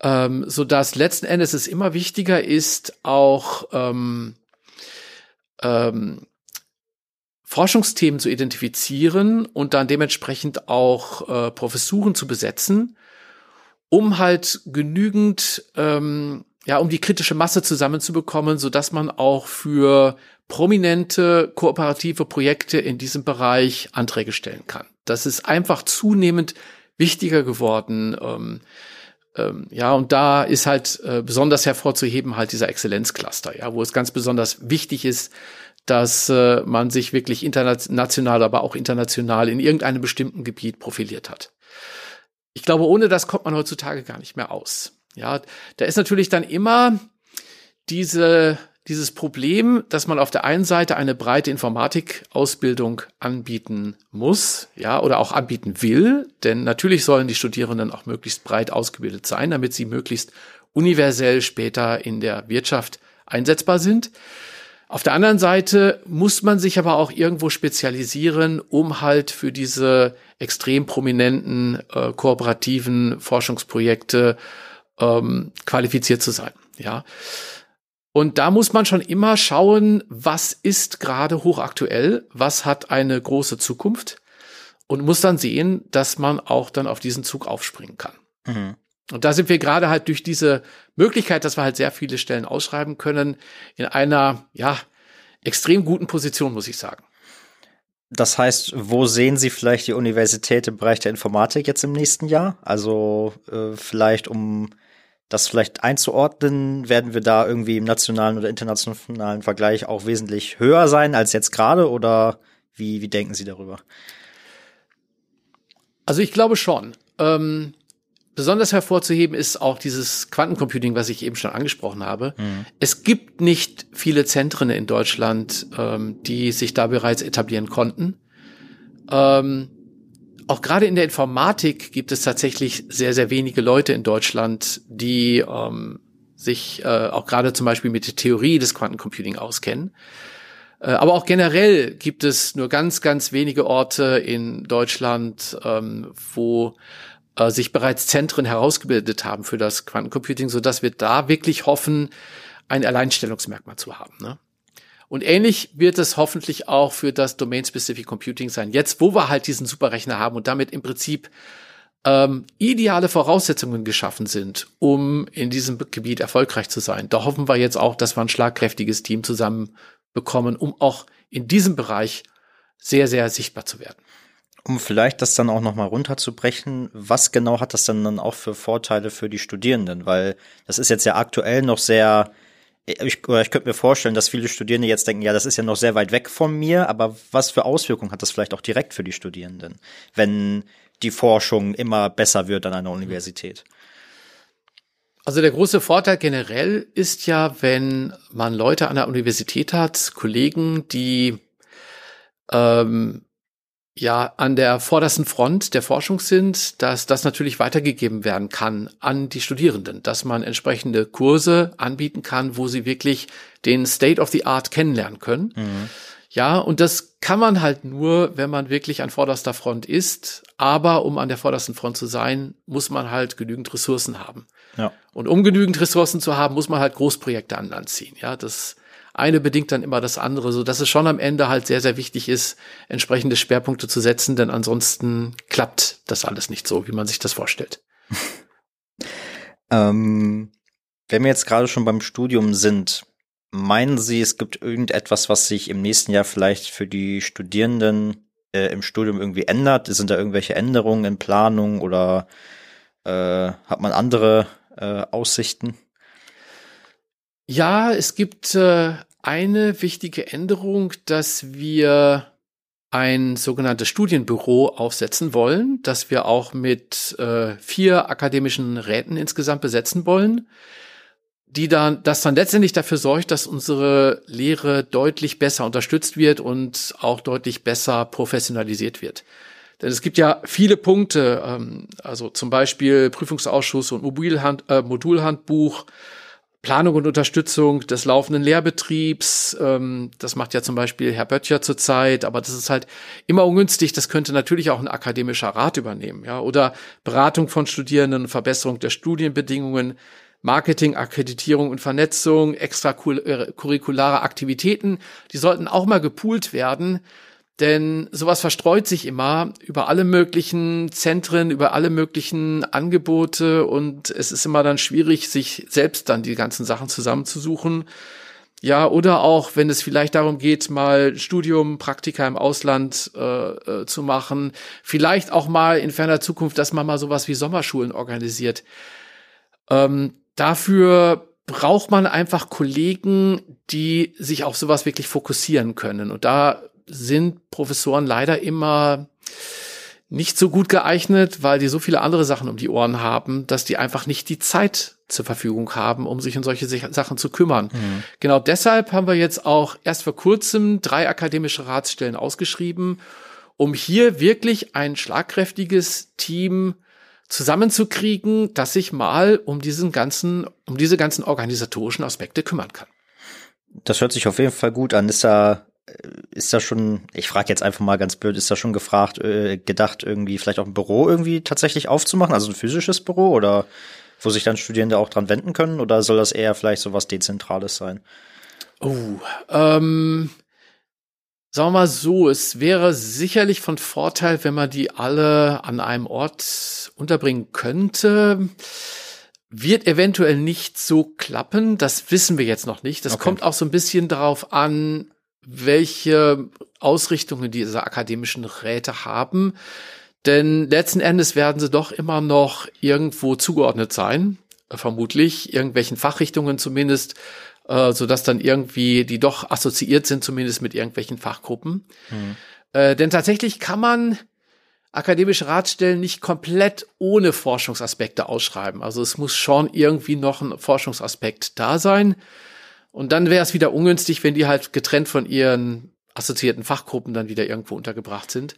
Ähm, so dass letzten Endes es immer wichtiger ist, auch ähm, ähm, Forschungsthemen zu identifizieren und dann dementsprechend auch äh, Professuren zu besetzen, um halt genügend, ähm, ja, um die kritische Masse zusammenzubekommen, so dass man auch für prominente kooperative Projekte in diesem Bereich Anträge stellen kann. Das ist einfach zunehmend wichtiger geworden. Ähm, ähm, ja, und da ist halt äh, besonders hervorzuheben halt dieser Exzellenzcluster, ja, wo es ganz besonders wichtig ist, dass äh, man sich wirklich international, aber auch international in irgendeinem bestimmten Gebiet profiliert hat. Ich glaube, ohne das kommt man heutzutage gar nicht mehr aus. Ja, da ist natürlich dann immer diese, dieses Problem, dass man auf der einen Seite eine breite Informatikausbildung anbieten muss, ja, oder auch anbieten will, denn natürlich sollen die Studierenden auch möglichst breit ausgebildet sein, damit sie möglichst universell später in der Wirtschaft einsetzbar sind. Auf der anderen Seite muss man sich aber auch irgendwo spezialisieren, um halt für diese extrem prominenten äh, kooperativen Forschungsprojekte ähm, qualifiziert zu sein. Ja. Und da muss man schon immer schauen, was ist gerade hochaktuell, was hat eine große Zukunft und muss dann sehen, dass man auch dann auf diesen Zug aufspringen kann. Mhm. Und da sind wir gerade halt durch diese Möglichkeit, dass wir halt sehr viele Stellen ausschreiben können, in einer, ja, extrem guten Position, muss ich sagen. Das heißt, wo sehen Sie vielleicht die Universität im Bereich der Informatik jetzt im nächsten Jahr? Also äh, vielleicht, um das vielleicht einzuordnen, werden wir da irgendwie im nationalen oder internationalen Vergleich auch wesentlich höher sein als jetzt gerade oder wie, wie denken Sie darüber? Also ich glaube schon. Ähm, Besonders hervorzuheben ist auch dieses Quantencomputing, was ich eben schon angesprochen habe. Mhm. Es gibt nicht viele Zentren in Deutschland, ähm, die sich da bereits etablieren konnten. Ähm, auch gerade in der Informatik gibt es tatsächlich sehr, sehr wenige Leute in Deutschland, die ähm, sich äh, auch gerade zum Beispiel mit der Theorie des Quantencomputing auskennen. Äh, aber auch generell gibt es nur ganz, ganz wenige Orte in Deutschland, ähm, wo äh, sich bereits Zentren herausgebildet haben für das Quantencomputing, so dass wir da wirklich hoffen, ein Alleinstellungsmerkmal zu haben. Ne? Und ähnlich wird es hoffentlich auch für das Domain-Specific Computing sein. Jetzt, wo wir halt diesen Superrechner haben und damit im Prinzip ähm, ideale Voraussetzungen geschaffen sind, um in diesem Gebiet erfolgreich zu sein. Da hoffen wir jetzt auch, dass wir ein schlagkräftiges Team zusammen bekommen, um auch in diesem Bereich sehr, sehr sichtbar zu werden. Um vielleicht das dann auch nochmal runterzubrechen, was genau hat das dann dann auch für Vorteile für die Studierenden? Weil das ist jetzt ja aktuell noch sehr, ich, oder ich könnte mir vorstellen, dass viele Studierende jetzt denken, ja, das ist ja noch sehr weit weg von mir, aber was für Auswirkungen hat das vielleicht auch direkt für die Studierenden, wenn die Forschung immer besser wird an einer Universität? Also der große Vorteil generell ist ja, wenn man Leute an der Universität hat, Kollegen, die ähm, ja an der vordersten Front der Forschung sind, dass das natürlich weitergegeben werden kann an die Studierenden, dass man entsprechende Kurse anbieten kann, wo sie wirklich den State of the Art kennenlernen können. Mhm. Ja, und das kann man halt nur, wenn man wirklich an vorderster Front ist. Aber um an der vordersten Front zu sein, muss man halt genügend Ressourcen haben. Ja. Und um genügend Ressourcen zu haben, muss man halt Großprojekte an Land ziehen. Ja, das eine bedingt dann immer das andere, so dass es schon am Ende halt sehr, sehr wichtig ist, entsprechende Schwerpunkte zu setzen, denn ansonsten klappt das alles nicht so, wie man sich das vorstellt. ähm, wenn wir jetzt gerade schon beim Studium sind, meinen Sie, es gibt irgendetwas, was sich im nächsten Jahr vielleicht für die Studierenden äh, im Studium irgendwie ändert? Sind da irgendwelche Änderungen in Planung oder äh, hat man andere äh, Aussichten? Ja, es gibt äh, eine wichtige Änderung, dass wir ein sogenanntes Studienbüro aufsetzen wollen, das wir auch mit äh, vier akademischen Räten insgesamt besetzen wollen, die dann, das dann letztendlich dafür sorgt, dass unsere Lehre deutlich besser unterstützt wird und auch deutlich besser professionalisiert wird. Denn es gibt ja viele Punkte, ähm, also zum Beispiel Prüfungsausschuss und Mobilhand, äh, Modulhandbuch, Planung und Unterstützung des laufenden Lehrbetriebs. Ähm, das macht ja zum Beispiel Herr Böttcher zurzeit, aber das ist halt immer ungünstig. Das könnte natürlich auch ein akademischer Rat übernehmen, ja, oder Beratung von Studierenden, Verbesserung der Studienbedingungen. Marketing, Akkreditierung und Vernetzung, extracurriculare Aktivitäten, die sollten auch mal gepoolt werden, denn sowas verstreut sich immer über alle möglichen Zentren, über alle möglichen Angebote und es ist immer dann schwierig, sich selbst dann die ganzen Sachen zusammenzusuchen. Ja, oder auch, wenn es vielleicht darum geht, mal Studium, Praktika im Ausland äh, äh, zu machen, vielleicht auch mal in ferner Zukunft, dass man mal sowas wie Sommerschulen organisiert. Ähm, dafür braucht man einfach Kollegen, die sich auf sowas wirklich fokussieren können. Und da sind Professoren leider immer nicht so gut geeignet, weil die so viele andere Sachen um die Ohren haben, dass die einfach nicht die Zeit zur Verfügung haben, um sich um solche Sachen zu kümmern. Mhm. Genau deshalb haben wir jetzt auch erst vor kurzem drei akademische Ratsstellen ausgeschrieben, um hier wirklich ein schlagkräftiges Team zusammenzukriegen, das sich mal um diesen ganzen, um diese ganzen organisatorischen Aspekte kümmern kann. Das hört sich auf jeden Fall gut an. Ist da ist da schon, ich frage jetzt einfach mal ganz blöd, ist da schon gefragt, äh, gedacht, irgendwie vielleicht auch ein Büro irgendwie tatsächlich aufzumachen, also ein physisches Büro oder wo sich dann Studierende auch dran wenden können oder soll das eher vielleicht so was Dezentrales sein? Oh, ähm, sagen wir mal so, es wäre sicherlich von Vorteil, wenn man die alle an einem Ort unterbringen könnte. Wird eventuell nicht so klappen, das wissen wir jetzt noch nicht. Das okay. kommt auch so ein bisschen darauf an, welche Ausrichtungen diese akademischen Räte haben. Denn letzten Endes werden sie doch immer noch irgendwo zugeordnet sein, vermutlich, irgendwelchen Fachrichtungen zumindest, äh, so dass dann irgendwie die doch assoziiert sind, zumindest mit irgendwelchen Fachgruppen. Mhm. Äh, denn tatsächlich kann man akademische Ratstellen nicht komplett ohne Forschungsaspekte ausschreiben. Also es muss schon irgendwie noch ein Forschungsaspekt da sein. Und dann wäre es wieder ungünstig, wenn die halt getrennt von ihren assoziierten Fachgruppen dann wieder irgendwo untergebracht sind.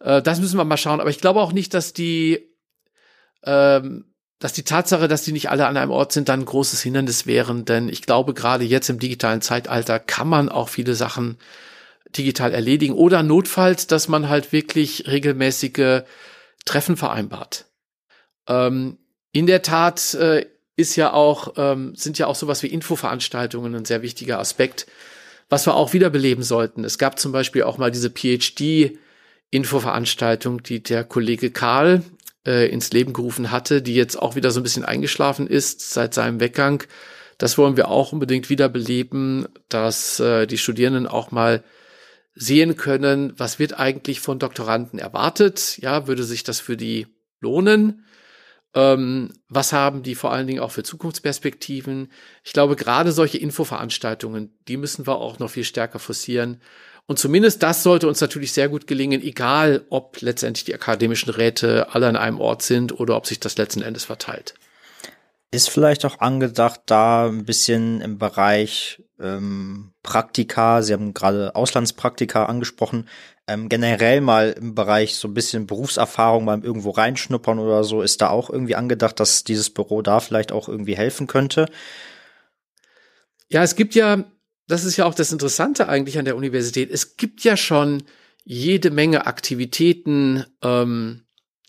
Äh, das müssen wir mal schauen. Aber ich glaube auch nicht, dass die ähm, dass die Tatsache, dass die nicht alle an einem Ort sind, dann ein großes Hindernis wären, denn ich glaube, gerade jetzt im digitalen Zeitalter kann man auch viele Sachen digital erledigen oder notfalls, dass man halt wirklich regelmäßige Treffen vereinbart. Ähm, in der Tat äh, ist ja auch, ähm, sind ja auch sowas wie Infoveranstaltungen ein sehr wichtiger Aspekt, was wir auch wiederbeleben sollten. Es gab zum Beispiel auch mal diese PhD-Infoveranstaltung, die der Kollege Karl äh, ins Leben gerufen hatte, die jetzt auch wieder so ein bisschen eingeschlafen ist seit seinem Weggang. Das wollen wir auch unbedingt wiederbeleben, dass äh, die Studierenden auch mal sehen können, was wird eigentlich von Doktoranden erwartet? Ja, würde sich das für die lohnen? Ähm, was haben die vor allen Dingen auch für Zukunftsperspektiven? Ich glaube, gerade solche Infoveranstaltungen, die müssen wir auch noch viel stärker forcieren. Und zumindest das sollte uns natürlich sehr gut gelingen, egal ob letztendlich die akademischen Räte alle an einem Ort sind oder ob sich das letzten Endes verteilt. Ist vielleicht auch angedacht, da ein bisschen im Bereich ähm, Praktika, Sie haben gerade Auslandspraktika angesprochen, ähm, generell mal im Bereich so ein bisschen Berufserfahrung mal irgendwo reinschnuppern oder so, ist da auch irgendwie angedacht, dass dieses Büro da vielleicht auch irgendwie helfen könnte? Ja, es gibt ja, das ist ja auch das Interessante eigentlich an der Universität, es gibt ja schon jede Menge Aktivitäten, ähm,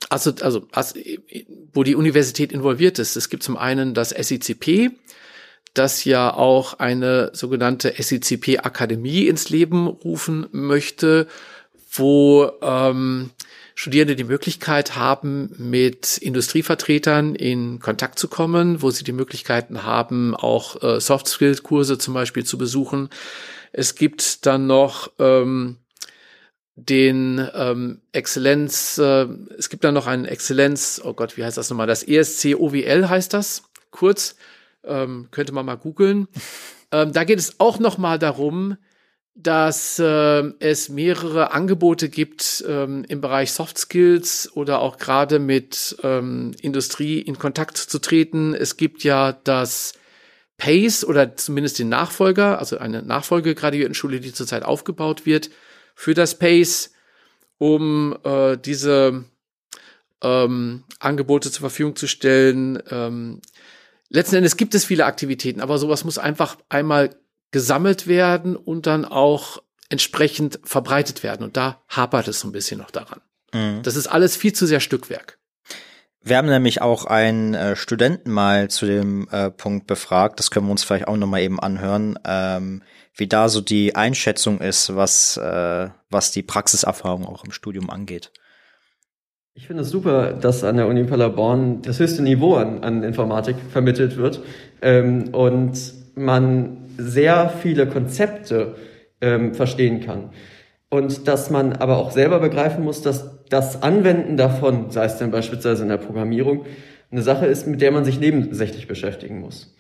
also, also, also, wo die Universität involviert ist. Es gibt zum einen das SICP, das ja auch eine sogenannte SICP-Akademie ins Leben rufen möchte, wo ähm, Studierende die Möglichkeit haben, mit Industrievertretern in Kontakt zu kommen, wo sie die Möglichkeiten haben, auch äh, Soft-Skill-Kurse zum Beispiel zu besuchen. Es gibt dann noch ähm, den ähm, Exzellenz, äh, es gibt dann noch einen Exzellenz, oh Gott, wie heißt das nochmal? Das ESC OWL heißt das, kurz, ähm, könnte man mal googeln. Ähm, da geht es auch noch mal darum, dass äh, es mehrere Angebote gibt ähm, im Bereich Soft Skills oder auch gerade mit ähm, Industrie in Kontakt zu treten. Es gibt ja das PACE oder zumindest den Nachfolger, also eine Nachfolgegraduiertenschule, die zurzeit aufgebaut wird für das PACE, um äh, diese ähm, Angebote zur Verfügung zu stellen. Ähm, letzten Endes gibt es viele Aktivitäten, aber sowas muss einfach einmal gesammelt werden und dann auch entsprechend verbreitet werden. Und da hapert es so ein bisschen noch daran. Mhm. Das ist alles viel zu sehr Stückwerk. Wir haben nämlich auch einen äh, Studenten mal zu dem äh, Punkt befragt, das können wir uns vielleicht auch nochmal eben anhören, ähm, wie da so die Einschätzung ist, was, äh, was die Praxiserfahrung auch im Studium angeht. Ich finde es super, dass an der Uni Paderborn das höchste Niveau an, an Informatik vermittelt wird ähm, und man sehr viele Konzepte ähm, verstehen kann. Und dass man aber auch selber begreifen muss, dass das Anwenden davon, sei es dann beispielsweise in der Programmierung, eine Sache ist, mit der man sich nebensächlich beschäftigen muss.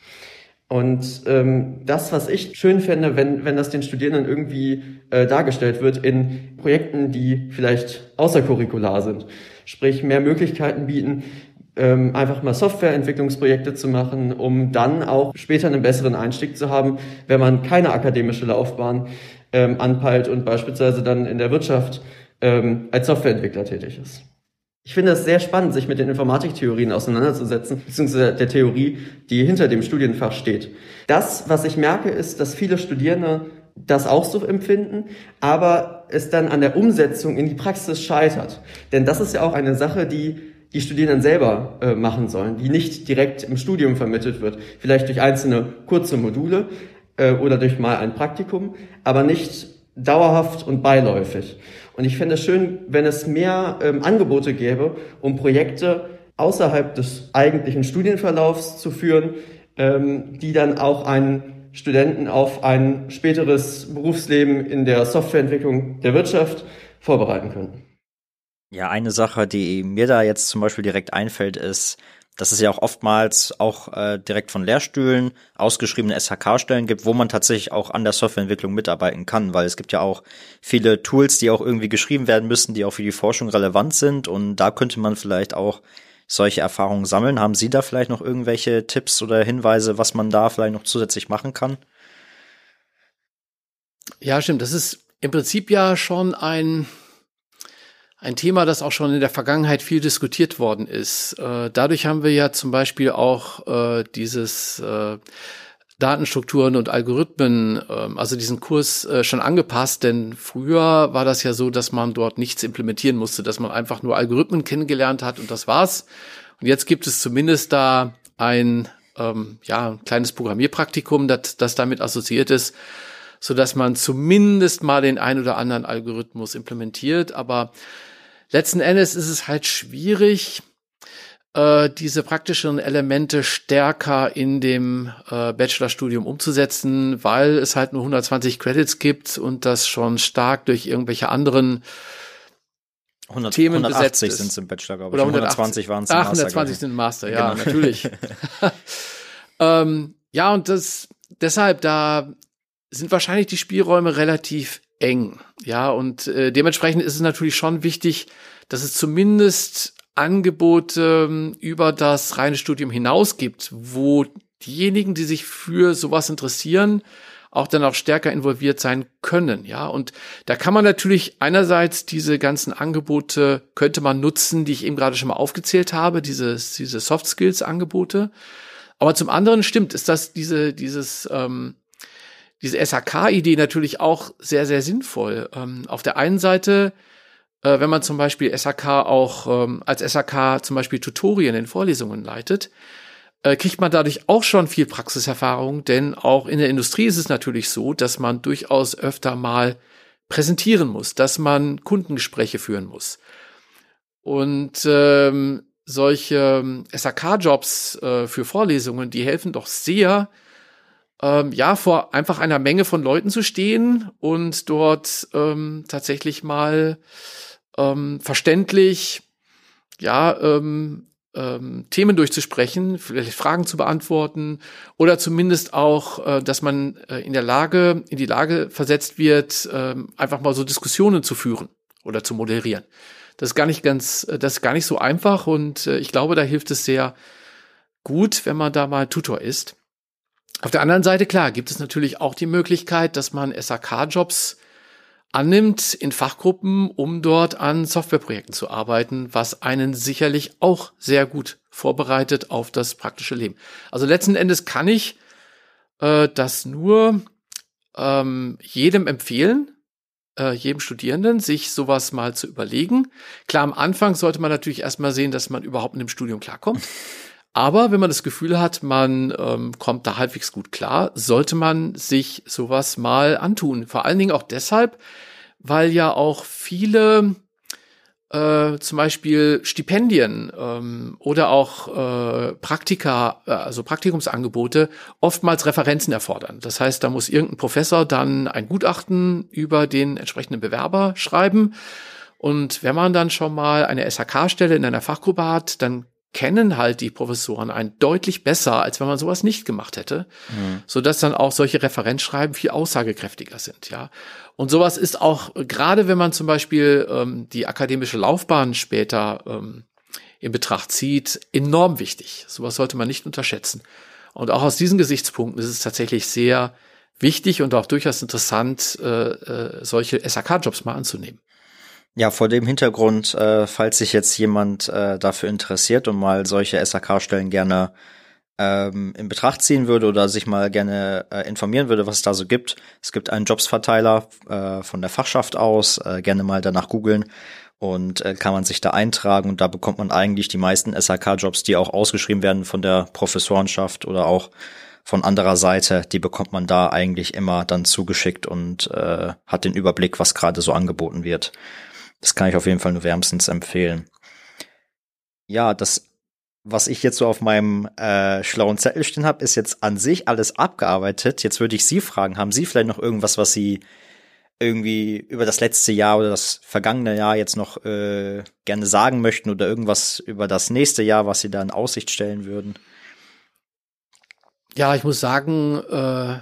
Und ähm, das, was ich schön fände, wenn, wenn das den Studierenden irgendwie äh, dargestellt wird in Projekten, die vielleicht außercurricular sind, sprich mehr Möglichkeiten bieten, ähm, einfach mal Softwareentwicklungsprojekte zu machen, um dann auch später einen besseren Einstieg zu haben, wenn man keine akademische Laufbahn ähm, anpeilt und beispielsweise dann in der Wirtschaft ähm, als Softwareentwickler tätig ist. Ich finde es sehr spannend, sich mit den Informatiktheorien auseinanderzusetzen, beziehungsweise der Theorie, die hinter dem Studienfach steht. Das, was ich merke, ist, dass viele Studierende das auch so empfinden, aber es dann an der Umsetzung in die Praxis scheitert. Denn das ist ja auch eine Sache, die die Studierenden selber äh, machen sollen, die nicht direkt im Studium vermittelt wird, vielleicht durch einzelne kurze Module äh, oder durch mal ein Praktikum, aber nicht dauerhaft und beiläufig. Und ich fände es schön, wenn es mehr ähm, Angebote gäbe, um Projekte außerhalb des eigentlichen Studienverlaufs zu führen, ähm, die dann auch einen Studenten auf ein späteres Berufsleben in der Softwareentwicklung der Wirtschaft vorbereiten können. Ja, eine Sache, die mir da jetzt zum Beispiel direkt einfällt, ist, dass es ja auch oftmals auch äh, direkt von Lehrstühlen ausgeschriebene SHK-Stellen gibt, wo man tatsächlich auch an der Softwareentwicklung mitarbeiten kann, weil es gibt ja auch viele Tools, die auch irgendwie geschrieben werden müssen, die auch für die Forschung relevant sind und da könnte man vielleicht auch solche Erfahrungen sammeln. Haben Sie da vielleicht noch irgendwelche Tipps oder Hinweise, was man da vielleicht noch zusätzlich machen kann? Ja, stimmt. Das ist im Prinzip ja schon ein ein Thema, das auch schon in der Vergangenheit viel diskutiert worden ist. Äh, dadurch haben wir ja zum Beispiel auch äh, dieses äh, Datenstrukturen und Algorithmen, ähm, also diesen Kurs äh, schon angepasst, denn früher war das ja so, dass man dort nichts implementieren musste, dass man einfach nur Algorithmen kennengelernt hat und das war's. Und jetzt gibt es zumindest da ein ähm, ja, ein kleines Programmierpraktikum, das, das damit assoziiert ist, so dass man zumindest mal den ein oder anderen Algorithmus implementiert. Aber letzten Endes ist es halt schwierig, äh, diese praktischen Elemente stärker in dem äh, Bachelorstudium umzusetzen, weil es halt nur 120 Credits gibt und das schon stark durch irgendwelche anderen 100, Themen 180 besetzt sind es im Bachelor, glaube ich. Oder 120 waren es im Ach, Master, 120 glaub sind im Master, ja, Genau. natürlich. ähm, ja, und das deshalb, da sind wahrscheinlich die Spielräume relativ eng. Ja, und äh, dementsprechend ist es natürlich schon wichtig, dass es zumindest Angebote ähm, über das reine Studium hinaus gibt, wo diejenigen, die sich für sowas interessieren, auch dann auch stärker involviert sein können, ja. Und da kann man natürlich einerseits diese ganzen Angebote könnte man nutzen, die ich eben gerade schon mal aufgezählt habe, diese, diese Soft Skills Angebote. Aber zum anderen stimmt, ist das diese, dieses, ähm, diese SHK-Idee natürlich auch sehr, sehr sinnvoll. Ähm, auf der einen Seite, äh, wenn man zum Beispiel SHK auch ähm, als SHK zum Beispiel Tutorien in Vorlesungen leitet, äh, kriegt man dadurch auch schon viel Praxiserfahrung, denn auch in der Industrie ist es natürlich so, dass man durchaus öfter mal präsentieren muss, dass man Kundengespräche führen muss. Und ähm, solche SAK-Jobs äh, für Vorlesungen, die helfen doch sehr, ähm, ja, vor einfach einer Menge von Leuten zu stehen und dort ähm, tatsächlich mal ähm, verständlich, ja, ähm, ähm, Themen durchzusprechen, vielleicht Fragen zu beantworten oder zumindest auch, äh, dass man äh, in der Lage, in die Lage versetzt wird, ähm, einfach mal so Diskussionen zu führen oder zu moderieren. Das ist gar nicht ganz, äh, das ist gar nicht so einfach und äh, ich glaube, da hilft es sehr gut, wenn man da mal Tutor ist. Auf der anderen Seite, klar, gibt es natürlich auch die Möglichkeit, dass man SAK-Jobs annimmt in Fachgruppen, um dort an Softwareprojekten zu arbeiten, was einen sicherlich auch sehr gut vorbereitet auf das praktische Leben. Also letzten Endes kann ich äh, das nur ähm, jedem empfehlen, äh, jedem Studierenden, sich sowas mal zu überlegen. Klar, am Anfang sollte man natürlich erstmal sehen, dass man überhaupt in dem Studium klarkommt. Aber wenn man das Gefühl hat, man ähm, kommt da halbwegs gut klar, sollte man sich sowas mal antun. Vor allen Dingen auch deshalb, weil ja auch viele äh, zum Beispiel Stipendien ähm, oder auch äh, Praktika, äh, also Praktikumsangebote, oftmals Referenzen erfordern. Das heißt, da muss irgendein Professor dann ein Gutachten über den entsprechenden Bewerber schreiben. Und wenn man dann schon mal eine SHK-Stelle in einer Fachgruppe hat, dann kennen halt die Professoren einen deutlich besser, als wenn man sowas nicht gemacht hätte, mhm. so dass dann auch solche Referenzschreiben viel aussagekräftiger sind, ja. Und sowas ist auch gerade, wenn man zum Beispiel ähm, die akademische Laufbahn später ähm, in Betracht zieht, enorm wichtig. Sowas sollte man nicht unterschätzen. Und auch aus diesen Gesichtspunkten ist es tatsächlich sehr wichtig und auch durchaus interessant, äh, äh, solche SAK-Jobs mal anzunehmen. Ja, vor dem Hintergrund, äh, falls sich jetzt jemand äh, dafür interessiert und mal solche SAK-Stellen gerne ähm, in Betracht ziehen würde oder sich mal gerne äh, informieren würde, was es da so gibt. Es gibt einen Jobsverteiler äh, von der Fachschaft aus, äh, gerne mal danach googeln und äh, kann man sich da eintragen und da bekommt man eigentlich die meisten SAK-Jobs, die auch ausgeschrieben werden von der Professorenschaft oder auch von anderer Seite, die bekommt man da eigentlich immer dann zugeschickt und äh, hat den Überblick, was gerade so angeboten wird. Das kann ich auf jeden Fall nur wärmstens empfehlen. Ja, das, was ich jetzt so auf meinem äh, schlauen Zettel stehen habe, ist jetzt an sich alles abgearbeitet. Jetzt würde ich Sie fragen, haben Sie vielleicht noch irgendwas, was Sie irgendwie über das letzte Jahr oder das vergangene Jahr jetzt noch äh, gerne sagen möchten oder irgendwas über das nächste Jahr, was Sie da in Aussicht stellen würden? Ja, ich muss sagen, äh,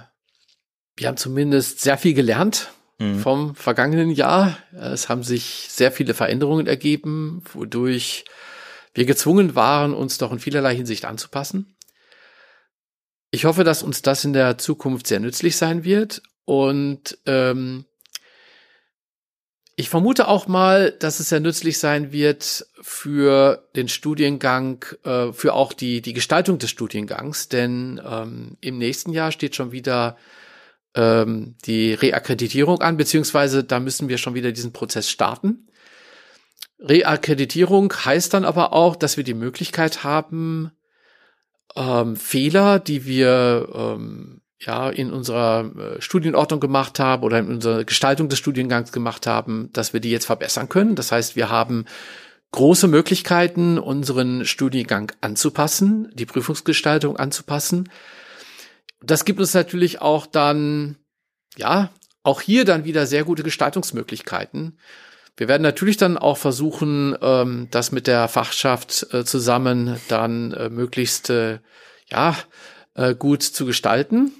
wir haben zumindest sehr viel gelernt mhm. vom vergangenen Jahr. Es haben sich sehr viele Veränderungen ergeben, wodurch wir gezwungen waren, uns doch in vielerlei Hinsicht anzupassen. Ich hoffe, dass uns das in der Zukunft sehr nützlich sein wird und ähm, ich vermute auch mal, dass es sehr nützlich sein wird für den Studiengang, äh, für auch die, die Gestaltung des Studiengangs, denn ähm, im nächsten Jahr steht schon wieder ähm, die Reakkreditierung an, beziehungsweise da müssen wir schon wieder diesen Prozess starten. Reakkreditierung heißt dann aber auch, dass wir die Möglichkeit haben, ähm, Fehler, die wir ähm, ja in unserer äh, Studienordnung gemacht haben oder in unserer Gestaltung des Studiengangs gemacht haben, dass wir die jetzt verbessern können. Das heißt, wir haben große Möglichkeiten, unseren Studiengang anzupassen, die Prüfungsgestaltung anzupassen. Das gibt uns natürlich auch dann, ja, auch hier dann wieder sehr gute Gestaltungsmöglichkeiten. Wir werden natürlich dann auch versuchen, ähm, das mit der Fachschaft äh, zusammen dann äh, möglichst äh, ja äh, gut zu gestalten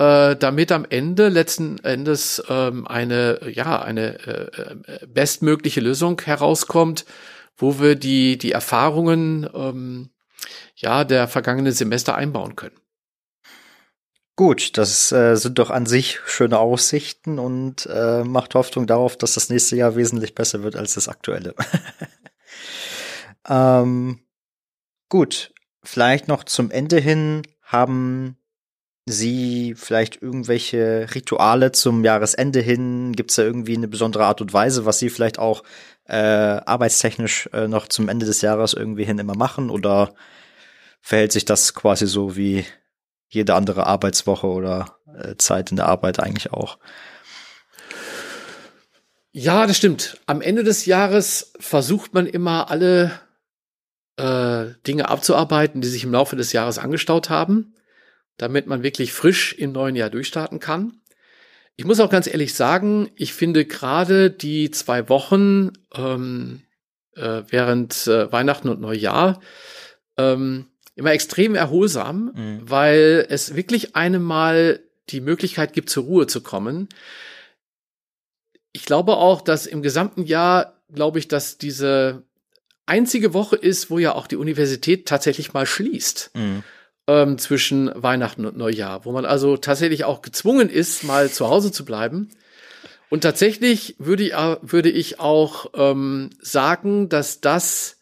äh, damit am Ende letzten Endes ähm, eine ja eine äh, bestmögliche Lösung herauskommt, wo wir die die Erfahrungen ähm, ja der vergangenen Semester einbauen können. Gut, das äh, sind doch an sich schöne Aussichten und äh, macht Hoffnung darauf, dass das nächste Jahr wesentlich besser wird als das aktuelle. ähm, gut, vielleicht noch zum Ende hin haben Sie vielleicht irgendwelche Rituale zum Jahresende hin? Gibt es da irgendwie eine besondere Art und Weise, was Sie vielleicht auch äh, arbeitstechnisch äh, noch zum Ende des Jahres irgendwie hin immer machen? Oder verhält sich das quasi so wie jede andere Arbeitswoche oder äh, Zeit in der Arbeit eigentlich auch? Ja, das stimmt. Am Ende des Jahres versucht man immer alle äh, Dinge abzuarbeiten, die sich im Laufe des Jahres angestaut haben damit man wirklich frisch im neuen Jahr durchstarten kann. Ich muss auch ganz ehrlich sagen, ich finde gerade die zwei Wochen ähm, äh, während äh, Weihnachten und Neujahr ähm, immer extrem erholsam, mhm. weil es wirklich einem mal die Möglichkeit gibt, zur Ruhe zu kommen. Ich glaube auch, dass im gesamten Jahr, glaube ich, dass diese einzige Woche ist, wo ja auch die Universität tatsächlich mal schließt. Mhm ähm, zwischen Weihnachten und Neujahr, wo man also tatsächlich auch gezwungen ist, mal zu Hause zu bleiben. Und tatsächlich würde ich, würde ich auch ähm, sagen, dass das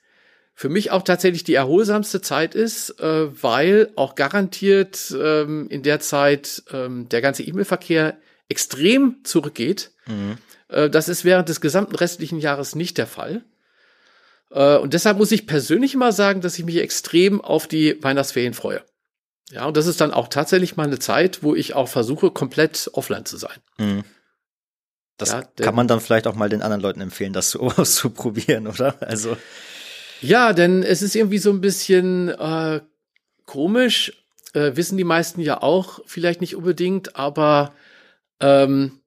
für mich auch tatsächlich die erholsamste Zeit ist, äh, weil auch garantiert ähm, in der Zeit ähm, der ganze E-Mail-Verkehr extrem zurückgeht. Mhm. Äh, das ist während des gesamten restlichen Jahres nicht der Fall. Äh, und deshalb muss ich persönlich mal sagen, dass ich mich extrem auf die Weihnachtsferien freue. Ja, und das ist dann auch tatsächlich mal eine Zeit, wo ich auch versuche, komplett offline zu sein. Mhm. Das ja, kann man dann vielleicht auch mal den anderen Leuten empfehlen, das so auszuprobieren, oder? Also. Ja, denn es ist irgendwie so ein bisschen äh, komisch, äh, wissen die meisten ja auch vielleicht nicht unbedingt, aber ähm,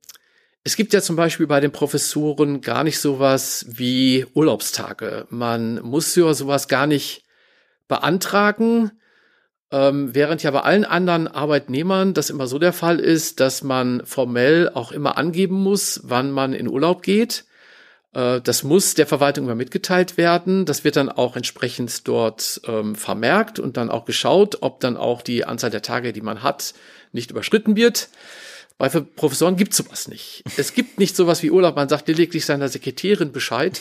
es gibt ja zum Beispiel bei den Professoren gar nicht sowas wie Urlaubstage. Man muss ja sowas gar nicht beantragen. Ähm, während ja bei allen anderen Arbeitnehmern das immer so der Fall ist, dass man formell auch immer angeben muss, wann man in Urlaub geht. Äh, das muss der Verwaltung immer mitgeteilt werden. Das wird dann auch entsprechend dort ähm, vermerkt und dann auch geschaut, ob dann auch die Anzahl der Tage, die man hat, nicht überschritten wird. Bei Professoren gibt es sowas nicht. Es gibt nicht sowas wie Urlaub. Man sagt lediglich seiner Sekretärin Bescheid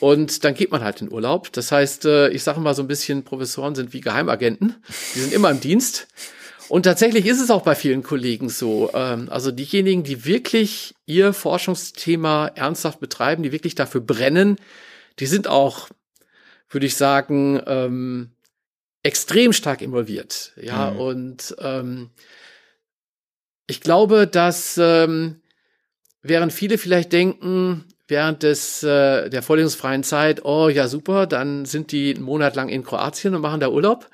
und dann geht man halt in Urlaub. Das heißt, äh, ich sage mal so ein bisschen, Professoren sind wie Geheimagenten. Die sind immer im Dienst. Und tatsächlich ist es auch bei vielen Kollegen so. Ähm, also diejenigen, die wirklich ihr Forschungsthema ernsthaft betreiben, die wirklich dafür brennen, die sind auch, würde ich sagen, ähm, extrem stark involviert. Ja, mhm. und ähm, ich glaube, dass ähm, während viele vielleicht denken, während des, äh, der vorlesungsfreien Zeit, oh ja super, dann sind die einen Monat lang in Kroatien und machen da Urlaub.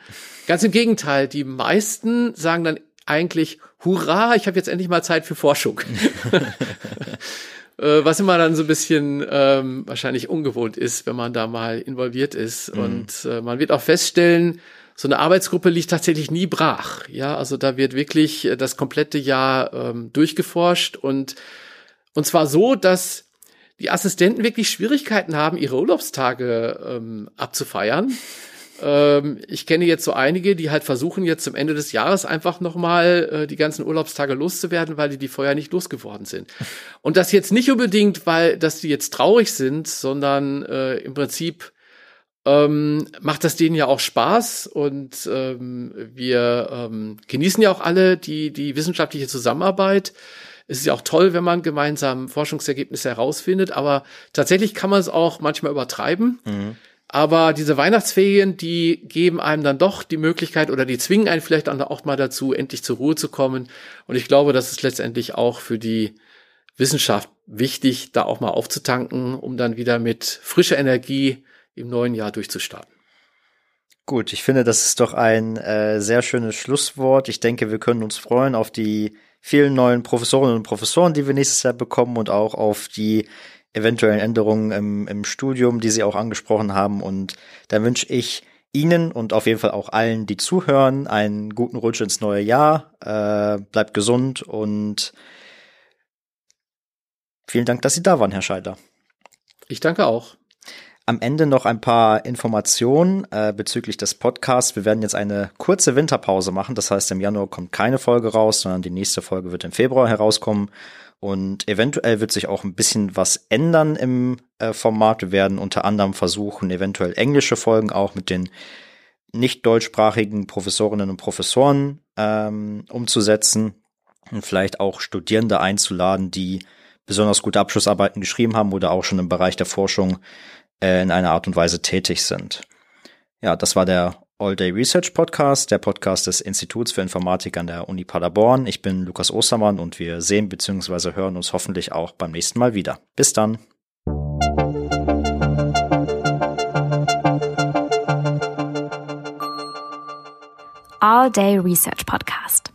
Ganz im Gegenteil, die meisten sagen dann eigentlich, hurra, ich habe jetzt endlich mal Zeit für Forschung. äh, was immer dann so ein bisschen ähm, wahrscheinlich ungewohnt ist, wenn man da mal involviert ist. Mhm. Und äh, man wird auch feststellen, so eine Arbeitsgruppe liegt tatsächlich nie brach. Ja, also da wird wirklich äh, das komplette Jahr ähm, durchgeforscht und und zwar so, dass die Assistenten wirklich Schwierigkeiten haben, ihre Urlaubstage ähm, abzufeiern. Ähm, ich kenne jetzt so einige, die halt versuchen jetzt zum Ende des Jahres einfach nochmal äh, die ganzen Urlaubstage loszuwerden, weil die die vorher nicht losgeworden sind. Und das jetzt nicht unbedingt, weil, dass die jetzt traurig sind, sondern äh, im Prinzip ähm, macht das denen ja auch Spaß und ähm, wir ähm, genießen ja auch alle die, die wissenschaftliche Zusammenarbeit. Es ist ja auch toll, wenn man gemeinsam Forschungsergebnisse herausfindet, aber tatsächlich kann man es auch manchmal übertreiben. Mhm. Aber diese Weihnachtsferien, die geben einem dann doch die Möglichkeit oder die zwingen einen vielleicht auch mal dazu, endlich zur Ruhe zu kommen. Und ich glaube, das ist letztendlich auch für die Wissenschaft wichtig, da auch mal aufzutanken, um dann wieder mit frischer Energie im neuen Jahr durchzustarten. Gut, ich finde, das ist doch ein äh, sehr schönes Schlusswort. Ich denke, wir können uns freuen auf die vielen neuen Professorinnen und Professoren, die wir nächstes Jahr bekommen und auch auf die eventuellen Änderungen im, im Studium, die Sie auch angesprochen haben. Und da wünsche ich Ihnen und auf jeden Fall auch allen, die zuhören, einen guten Rutsch ins neue Jahr. Äh, bleibt gesund und vielen Dank, dass Sie da waren, Herr Scheider. Ich danke auch. Am Ende noch ein paar Informationen äh, bezüglich des Podcasts. Wir werden jetzt eine kurze Winterpause machen. Das heißt, im Januar kommt keine Folge raus, sondern die nächste Folge wird im Februar herauskommen. Und eventuell wird sich auch ein bisschen was ändern im äh, Format. Wir werden unter anderem versuchen, eventuell englische Folgen auch mit den nicht deutschsprachigen Professorinnen und Professoren ähm, umzusetzen und vielleicht auch Studierende einzuladen, die besonders gute Abschlussarbeiten geschrieben haben oder auch schon im Bereich der Forschung äh, in einer Art und Weise tätig sind. Ja, das war der All Day Research Podcast, der Podcast des Instituts für Informatik an der Uni Paderborn. Ich bin Lukas Ostermann und wir sehen bzw. hören uns hoffentlich auch beim nächsten Mal wieder. Bis dann. All Day Research Podcast.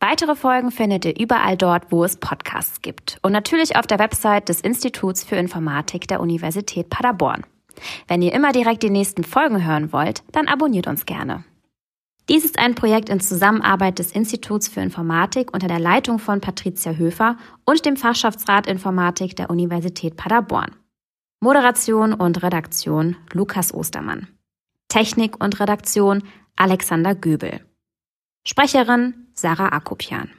Weitere Folgen findet ihr überall dort, wo es Podcasts gibt. Und natürlich auf der Website des Instituts für Informatik der Universität Paderborn. Wenn ihr immer direkt die nächsten Folgen hören wollt, dann abonniert uns gerne. Dies ist ein Projekt in Zusammenarbeit des Instituts für Informatik unter der Leitung von Patricia Höfer und dem Fachschaftsrat Informatik der Universität Paderborn. Moderation und Redaktion Lukas Ostermann. Technik und Redaktion Alexander Göbel. Sprecherin Sarah Akopian.